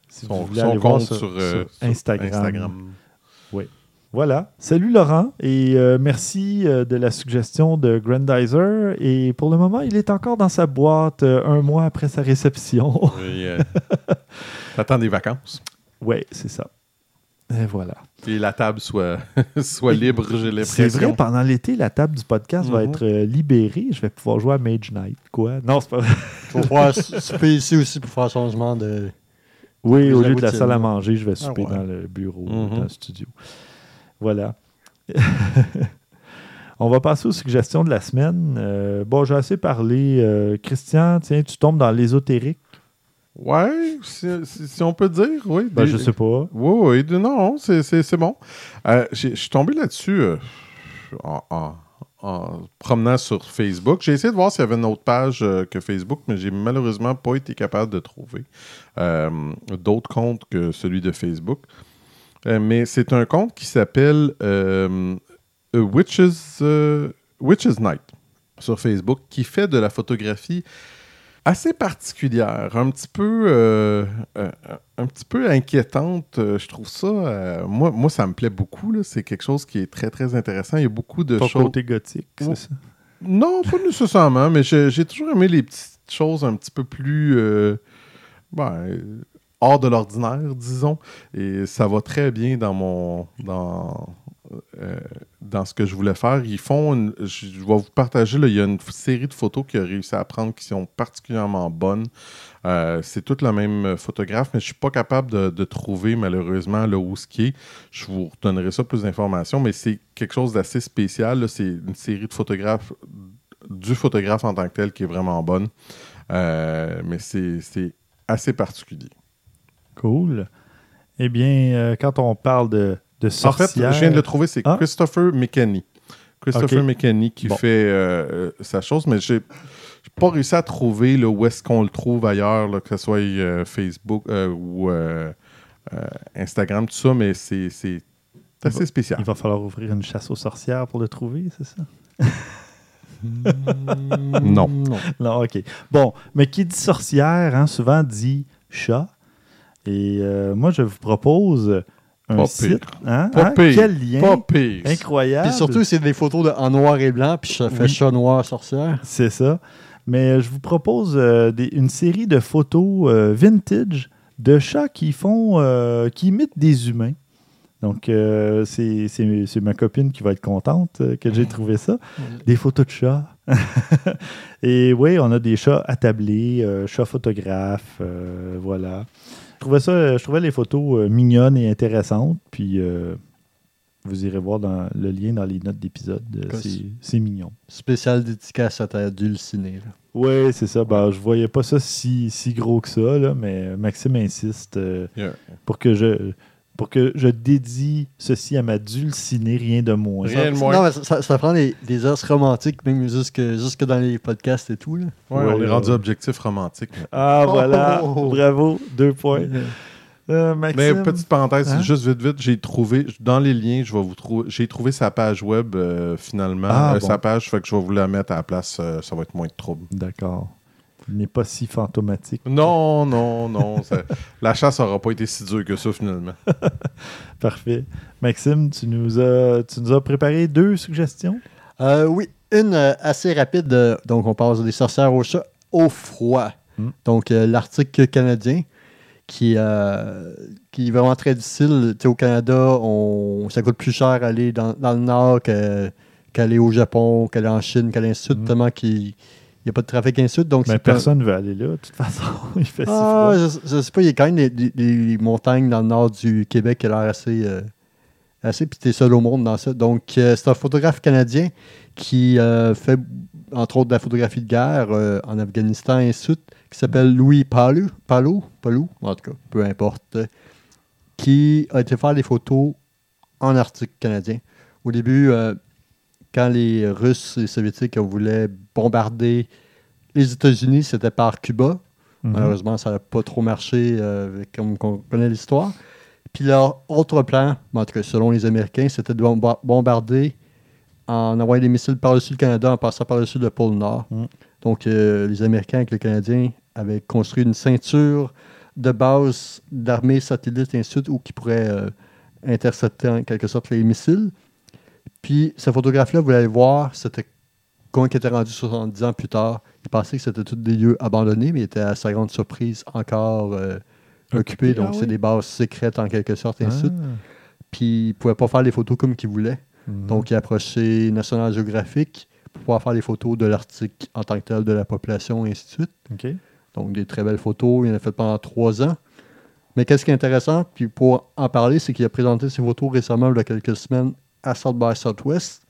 si son, vous voulez son aller voir compte sur, sur, sur sur Instagram. Voilà. Salut Laurent et merci de la suggestion de Grandizer. Et pour le moment, il est encore dans sa boîte un mois après sa réception. T'attends des vacances. Ouais, c'est ça. Et voilà. Et la table soit, soit libre, j'ai C'est l'impression. vrai, pendant l'été, la table du podcast va Mhm. être euh, libérée. Je vais pouvoir jouer à Mage Knight. Quoi? Non, c'est pas vrai. Faut pouvoir souper ici aussi pour faire changement de. Oui, au lieu de la salle à manger, je vais souper ouais. dans le bureau, Mhm. dans le studio. Voilà. On va passer aux suggestions de la semaine. Euh, bon, j'ai assez parlé. Euh, Christian, tiens, tu tombes dans l'ésotérique. Ouais, si, si- si on peut dire, oui. Ben, Des- je sais pas. Oui, oui, non, c'est- bon. Euh, Je suis tombé là-dessus euh, en, en- en promenant sur Facebook. J'ai essayé de voir s'il y avait une autre page euh, que Facebook, mais j'ai malheureusement pas été capable de trouver d'autres comptes que celui de Facebook. Mais c'est un compte qui s'appelle Witches Night sur Facebook qui fait de la photographie assez particulière, un petit peu, euh, euh, un petit peu inquiétante. euh, Je trouve ça, euh, moi, moi, ça me plaît beaucoup. C'est quelque chose qui est très, très intéressant. Il y a beaucoup de Ton choses. côté gothique, Oh. c'est ça? Non, pas nécessairement, mais j'ai toujours aimé les petites choses un petit peu plus ben, hors de l'ordinaire, disons. Et ça va très bien dans mon dans, euh, dans ce que je voulais faire. Ils font je, vais vous partager, il y a une série de photos qu'il a réussi à prendre qui sont particulièrement bonnes. Euh, c'est toute la même photographe, mais je suis pas capable de, trouver malheureusement là où ce qui est. Je vous redonnerai ça plus d'informations, mais c'est quelque chose d'assez spécial. C'est une série de photographes, du photographe en tant que tel qui est vraiment bonne. Euh, mais c'est assez particulier. Cool. Eh bien, quand on parle de, de En sorcières... fait, je viens de le trouver, c'est Ah. Christopher McKenney. Christopher Ok. McKenney qui Bon. fait euh, euh, sa chose, mais j'ai pas réussi à trouver là, où est-ce qu'on le trouve ailleurs, là, que ce soit euh, Facebook euh, ou Instagram, tout ça, mais c'est assez spécial. Il va falloir ouvrir une chasse aux sorcières pour le trouver, c'est ça? Non. Non. OK. Bon, mais qui dit sorcière, hein, souvent dit chat. Et moi, je vous propose un Pas site. pire. Hein? Pas Hein? pire. Quel lien Pas pire. incroyable. Puis surtout, c'est des photos de, en noir et blanc, puis ça fait Oui. chat noir sorcière. C'est ça. Mais euh, je vous propose euh, des- une série de photos euh, vintage de chats qui font, euh, qui imitent des humains. Donc, euh, c'est c'est- c'est ma copine qui va être contente que j'ai trouvé ça. Des photos de chats. Et oui, on a des chats attablés, euh, chats photographes, euh, voilà. Je trouvais, ça, euh, je trouvais les photos euh, mignonnes et intéressantes. Puis, euh, vous irez voir dans le lien dans les notes d'épisode. c'est- mignon. Spécial dédicace à ta dulcinée. Oui, c'est ça. Ben, je voyais pas ça si, si gros que ça, là, mais Maxime insiste euh, Yeah. pour que je pour que je dédie ceci à ma dulcinée, rien de moins. Rien de Ça- moins. Non, mais ça, prend des, des os romantiques, même jusque, jusque dans les podcasts et tout. Là. Ouais, Ouais, on est rendu objectif romantique. maintenant. Ah, voilà. Oh! Bravo. Deux points. Euh, Maxime? Mais petite parenthèse, Hein? juste vite, vite, j'ai trouvé, dans les liens, je vais vous trouver, j'ai trouvé sa page web euh, finalement. Ah, Euh, bon. Sa page, fait que je vais vous la mettre à la place, euh, ça va être moins de trouble. D'accord. N'est pas si fantomatique. Non, non, non. ça- la chasse n'aura pas été si dure que ça finalement. Parfait. Maxime, tu nous as, tu nous as préparé deux suggestions? Euh, oui, une euh, assez rapide. euh, donc, on passe des sorcières au chat au froid. Hmm. Donc, euh, l'Arctique canadien, qui, euh, qui est vraiment très difficile. Tu sais, au Canada, on, ça coûte plus cher aller dans, dans le nord que- qu'aller au Japon, qu'aller en Chine, qu'aller en Sud, Hmm. tellement qu'il n'y a pas de trafic Sud. Donc, Mais personne ne veut aller là, de toute façon. Il fait si ah, froid. je, je sais pas, il y a quand même des, des- des montagnes dans le nord du Québec qui a l'air assez. euh, assez, puis t'es seul au monde dans ça. Donc, euh, c'est un photographe canadien qui euh, fait, entre autres, de la photographie de guerre euh, en Afghanistan et suite, qui s'appelle Louis Palou, Palou, Palou, en tout cas, peu importe, qui a été faire des photos en Arctique canadien. Au début, quand les Russes et les Soviétiques voulaient bombarder les États-Unis, c'était par Cuba. Mhm. Malheureusement, ça n'a pas trop marché euh, comme on connaît l'histoire. Puis leur autre plan, en tout cas selon les Américains, c'était de bomba- bombarder en envoyant des missiles par-dessus le Canada en passant par-dessus le pôle Nord. Mm. Donc euh, les Américains avec les Canadiens avaient construit une ceinture de base d'armées satellites et ainsi de suite, où qui pourrait euh, intercepter en quelque sorte les missiles. Puis ce photographe-là, vous allez voir, c'était quand il était rendu 70 ans plus tard, il pensait que c'était tous des lieux abandonnés, mais il était à sa grande surprise encore euh, occupé. Donc, ah c'est oui. des bases secrètes en quelque sorte, et ainsi de suite. Ah. Puis, il ne pouvait pas faire les photos comme qu'il voulait. Mhm. Donc, il a approché National Geographic pour pouvoir faire les photos de l'Arctique en tant que tel, de la population, et ainsi de suite. Donc, des très belles photos. Il en a fait pendant trois ans. Mais qu'est-ce qui est intéressant, puis pour en parler, c'est qu'il a présenté ses photos récemment, il y a quelques semaines, à South by Southwest.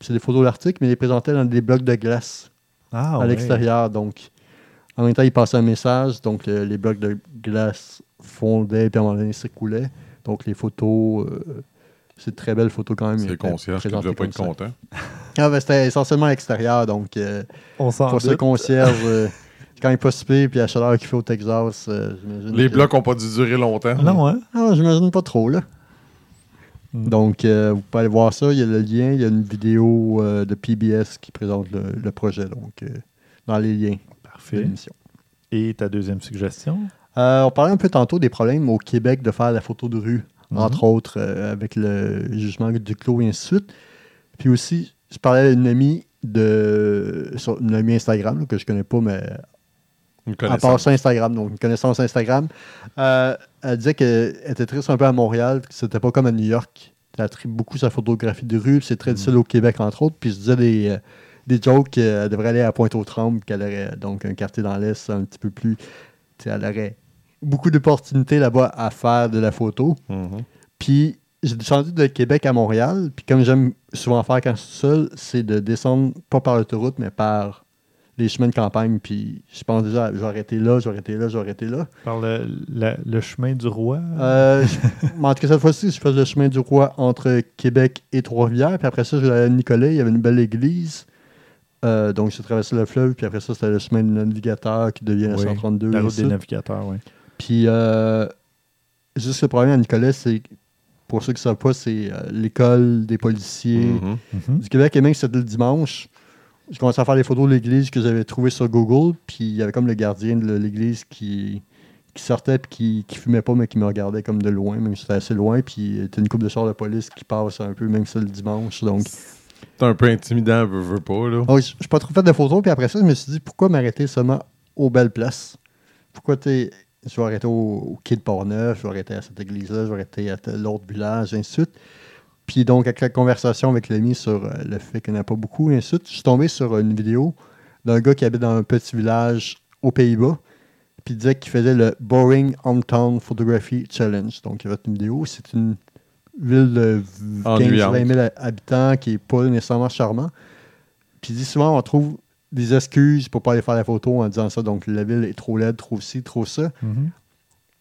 C'est des photos d'articles, mais ils les présentaient dans des blocs de glace Ah, à ouais. l'extérieur. Donc, en même temps, ils passaient un message. Donc, euh, les blocs de glace fondaient, puis à un moment donné, s'écoulaient. Donc, les photos, euh, c'est de très belles photos quand même. C'est concierge qui ne devait pas être ça. content. Ah, ben, c'était essentiellement à l'extérieur. Donc, euh, On s'en pour ce concierge, euh, quand il n'est pas si puis à la chaleur qu'il fait au Texas, euh, j'imagine. Les que- blocs n'ont pas dû durer longtemps. Non, hein? Ah, j'imagine pas trop, là. Mm. Donc, euh, vous pouvez aller voir ça. Il y a le lien. Il y a une vidéo euh, de PBS qui présente le, le projet. Donc, euh, dans les liens de Parfait. l'émission. Et ta deuxième suggestion? On parlait un peu tantôt des problèmes au Québec de faire la photo de rue, Mhm. entre autres, avec le jugement du clos et ainsi de suite. Puis aussi, je parlais à une amie de sur une amie Instagram là, que je connais pas, mais à part ça, Instagram, donc une connaissance Instagram. Euh, elle disait qu'elle était triste un peu à Montréal, que c'était pas comme à New York. Elle a trie beaucoup sa photographie de rue, c'est très difficile au Québec, entre autres. Puis je disais des, euh, des jokes qu'elle devrait aller à Pointe-aux-Trembles, qu'elle aurait donc un quartier dans l'Est un petit peu plus. Elle aurait beaucoup d'opportunités là-bas à faire de la photo. Mhm. Puis j'ai descendu de Québec à Montréal. Puis comme j'aime souvent faire quand je suis seul, c'est de descendre pas par l'autoroute, mais par les chemins de campagne. Puis je pense déjà, j'aurais été là, j'aurais été là, j'aurais été là. Par le, la- le chemin du roi? Euh, je- en tout cas, cette fois-ci, je faisais le chemin du roi entre Québec et Trois-Rivières. Puis après ça, je allais à Nicolet, il y avait une belle église. Euh, donc, j'ai traversé le fleuve. Puis après ça, c'était le chemin du navigateur qui devient la Oui, 132. la route des navigateurs, oui. Puis, euh, juste le problème à Nicolet, c'est, pour ceux qui ne savent pas, c'est euh, l'école des policiers Mhm. Mhm. du Québec. Et même que c'était le dimanche, j'ai commencé à faire des photos de l'église que j'avais trouvées sur Google. Puis, il y avait comme le gardien de l'église qui, qui sortait puis qui, qui fumait pas, mais qui me regardait comme de loin, même si c'était assez loin. Puis, a une coupe de chars de police qui passe un peu, même si c'est le dimanche. Donc, C'est un peu intimidant, veux, veux pas, là. Oh, je je pas trop fait de photos. Puis après ça, je me suis dit, pourquoi m'arrêter seulement aux belles places? Pourquoi tu je vais arrêter au, au quai de Portneuf, je vais arrêter à cette église-là, je vais arrêter à tel autre village, et ainsi de suite. Puis donc, avec la conversation avec l'ami sur euh, le fait qu'il n'y en a pas beaucoup, et ainsi de suite, je suis tombé sur une vidéo d'un gars qui habite dans un petit village aux Pays-Bas. Puis il disait qu'il faisait le Boring Hometown Photography Challenge. Donc, il y avait une vidéo. C'est une ville de Ennuyante. 15-20 000 habitants qui n'est pas nécessairement charmant. Puis il dit souvent, on trouve des excuses pour pas aller faire la photo en disant ça. Donc, la ville est trop laide, trop ci, trop ça. Mhm.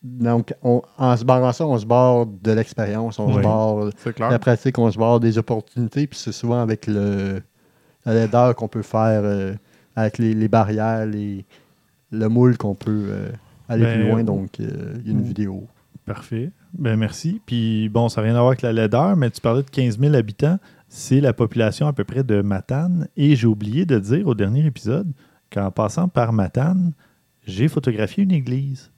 Donc, on- en se barrant ça, on se barre de l'expérience, on Oui. se barre de la pratique, on se barre des opportunités. Puis c'est souvent avec le, la laideur qu'on peut faire, euh, avec les, les barrières, les, le moule qu'on peut euh, aller Ben, plus loin. Donc, euh, il y a une ou- vidéo. Parfait. Ben merci. Puis bon, ça n'a rien à voir avec la laideur, mais tu parlais de 15 000 habitants. C'est la population à peu près de Matane. Et j'ai oublié de dire au dernier épisode qu'en passant par Matane, j'ai photographié une église.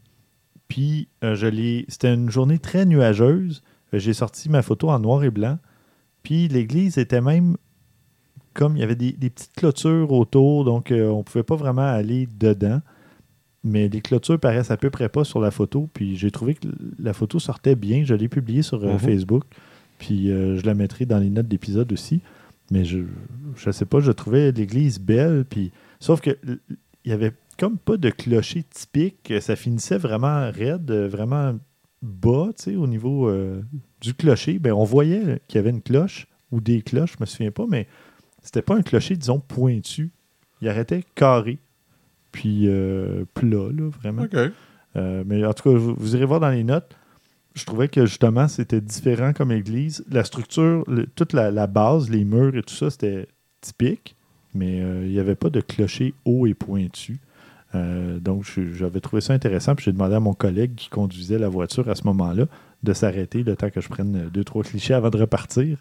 Puis euh, je l'ai. C'était une journée très nuageuse. Euh, J'ai sorti ma photo en noir et blanc. Puis l'église était même comme il y avait des, des petites clôtures autour, donc euh, on ne pouvait pas vraiment aller dedans. Mais les clôtures paraissent à peu près pas sur la photo. Puis j'ai trouvé que la photo sortait bien. Je l'ai publiée sur euh, Mhm. Facebook. Puis euh, je la mettrai dans les notes d'épisode aussi. Mais je je sais pas, je trouvais l'église belle. Puis sauf que il y avait comme pas de clocher typique. Ça finissait vraiment raide, euh, vraiment bas, tu sais, au niveau euh, du clocher. Ben, on voyait qu'il y avait une cloche ou des cloches, je me souviens pas, mais c'était pas un clocher, disons, pointu. Il arrêtait carré. Puis euh, plat, là, vraiment. Euh, mais en tout cas, vous, vous irez voir dans les notes. Je trouvais que justement, c'était différent comme église. La structure, le- toute la, la base, les murs et tout ça, c'était typique, mais euh, il n'y avait pas de clocher haut et pointu. Euh, donc, j'avais trouvé ça intéressant. Puis j'ai demandé à mon collègue qui conduisait la voiture à ce moment-là de s'arrêter le temps que je prenne deux, trois clichés avant de repartir.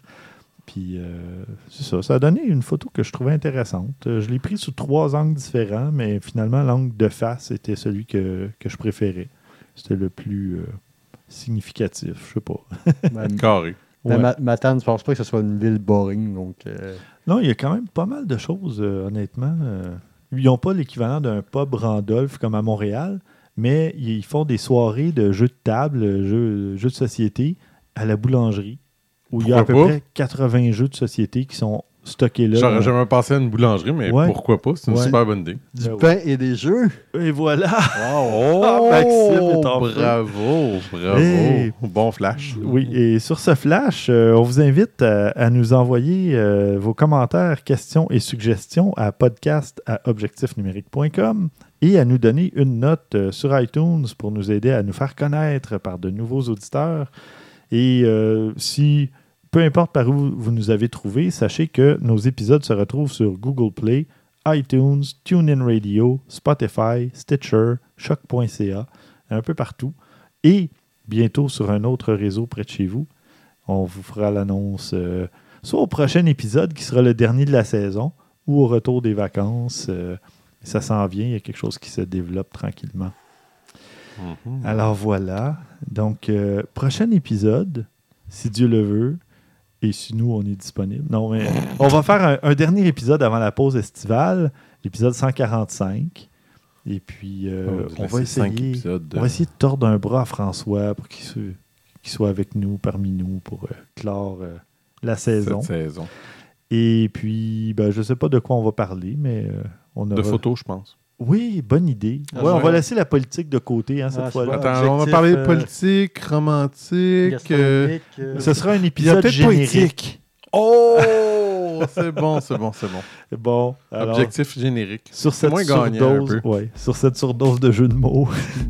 Puis euh, c'est ça. Ça a donné une photo que je trouvais intéressante. Euh, je l'ai pris sous trois angles différents, mais finalement, l'angle de face était celui que, que je préférais. C'était le plus euh, significatif, je sais pas. Ben, Carré. ben, Ouais. Ma- Matane, je pense pas que ce soit une ville boring. Donc, euh, Non, il y a quand même pas mal de choses, euh, honnêtement. Ils n'ont pas l'équivalent d'un pub Randolph comme à Montréal, mais ils font des soirées de jeux de table, jeux, jeux de société à la boulangerie, où il y a à peu pas? près 80 jeux de société qui sont stocker là. J'aurais jamais pensé à une boulangerie, mais Ouais. pourquoi pas? C'est une Ouais. super bonne idée. Du Ben pain et des jeux. Et voilà. Oh, Maxime est en bravo, bravo. Bon flash. Oui, et sur ce flash, euh, on vous invite à, à nous envoyer euh, vos commentaires, questions et suggestions à podcast à objectifnumérique.com et à nous donner une note euh, sur iTunes pour nous aider à nous faire connaître par de nouveaux auditeurs. Et euh, si, peu importe par où vous nous avez trouvé, sachez que nos épisodes se retrouvent sur Google Play, iTunes, TuneIn Radio, Spotify, Stitcher, Choc.ca, un peu partout. Et bientôt sur un autre réseau près de chez vous. On vous fera l'annonce euh, soit au prochain épisode qui sera le dernier de la saison ou au retour des vacances. euh, ça s'en vient, il y a quelque chose qui se développe tranquillement. Mhm. Alors voilà. Donc, euh, prochain épisode, si Dieu le veut, et si nous, on est disponible. Non, mais on va faire un, un dernier épisode avant la pause estivale, l'épisode 145. Et puis, euh, on va essayer. épisodes de- On va essayer de tordre un bras à François pour qu'il se- soit avec nous, parmi nous, pour euh, clore euh, la saison. Cette saison. Et puis, ben, je ne sais pas de quoi on va parler, mais euh, on De aura... photos, je pense. Oui, bonne idée. Ah, Ouais, on va laisser la politique de côté hein, cette Ah, fois-là. Attends, on va parler euh, politique, romantique. euh, euh, Ce sera un épisode générique. poétique. Oh! c'est bon, c'est bon, c'est bon. Bon, alors, Objectif générique. sur cette moins surdose, peu. ouais, sur cette surdose de jeux de mots.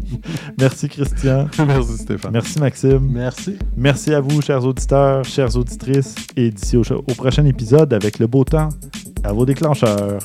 Merci Christian. Merci Stéphane. Merci Maxime. Merci. Merci à vous, chers auditeurs, chères auditrices. Et d'ici au, au prochain épisode avec le beau temps, à vos déclencheurs.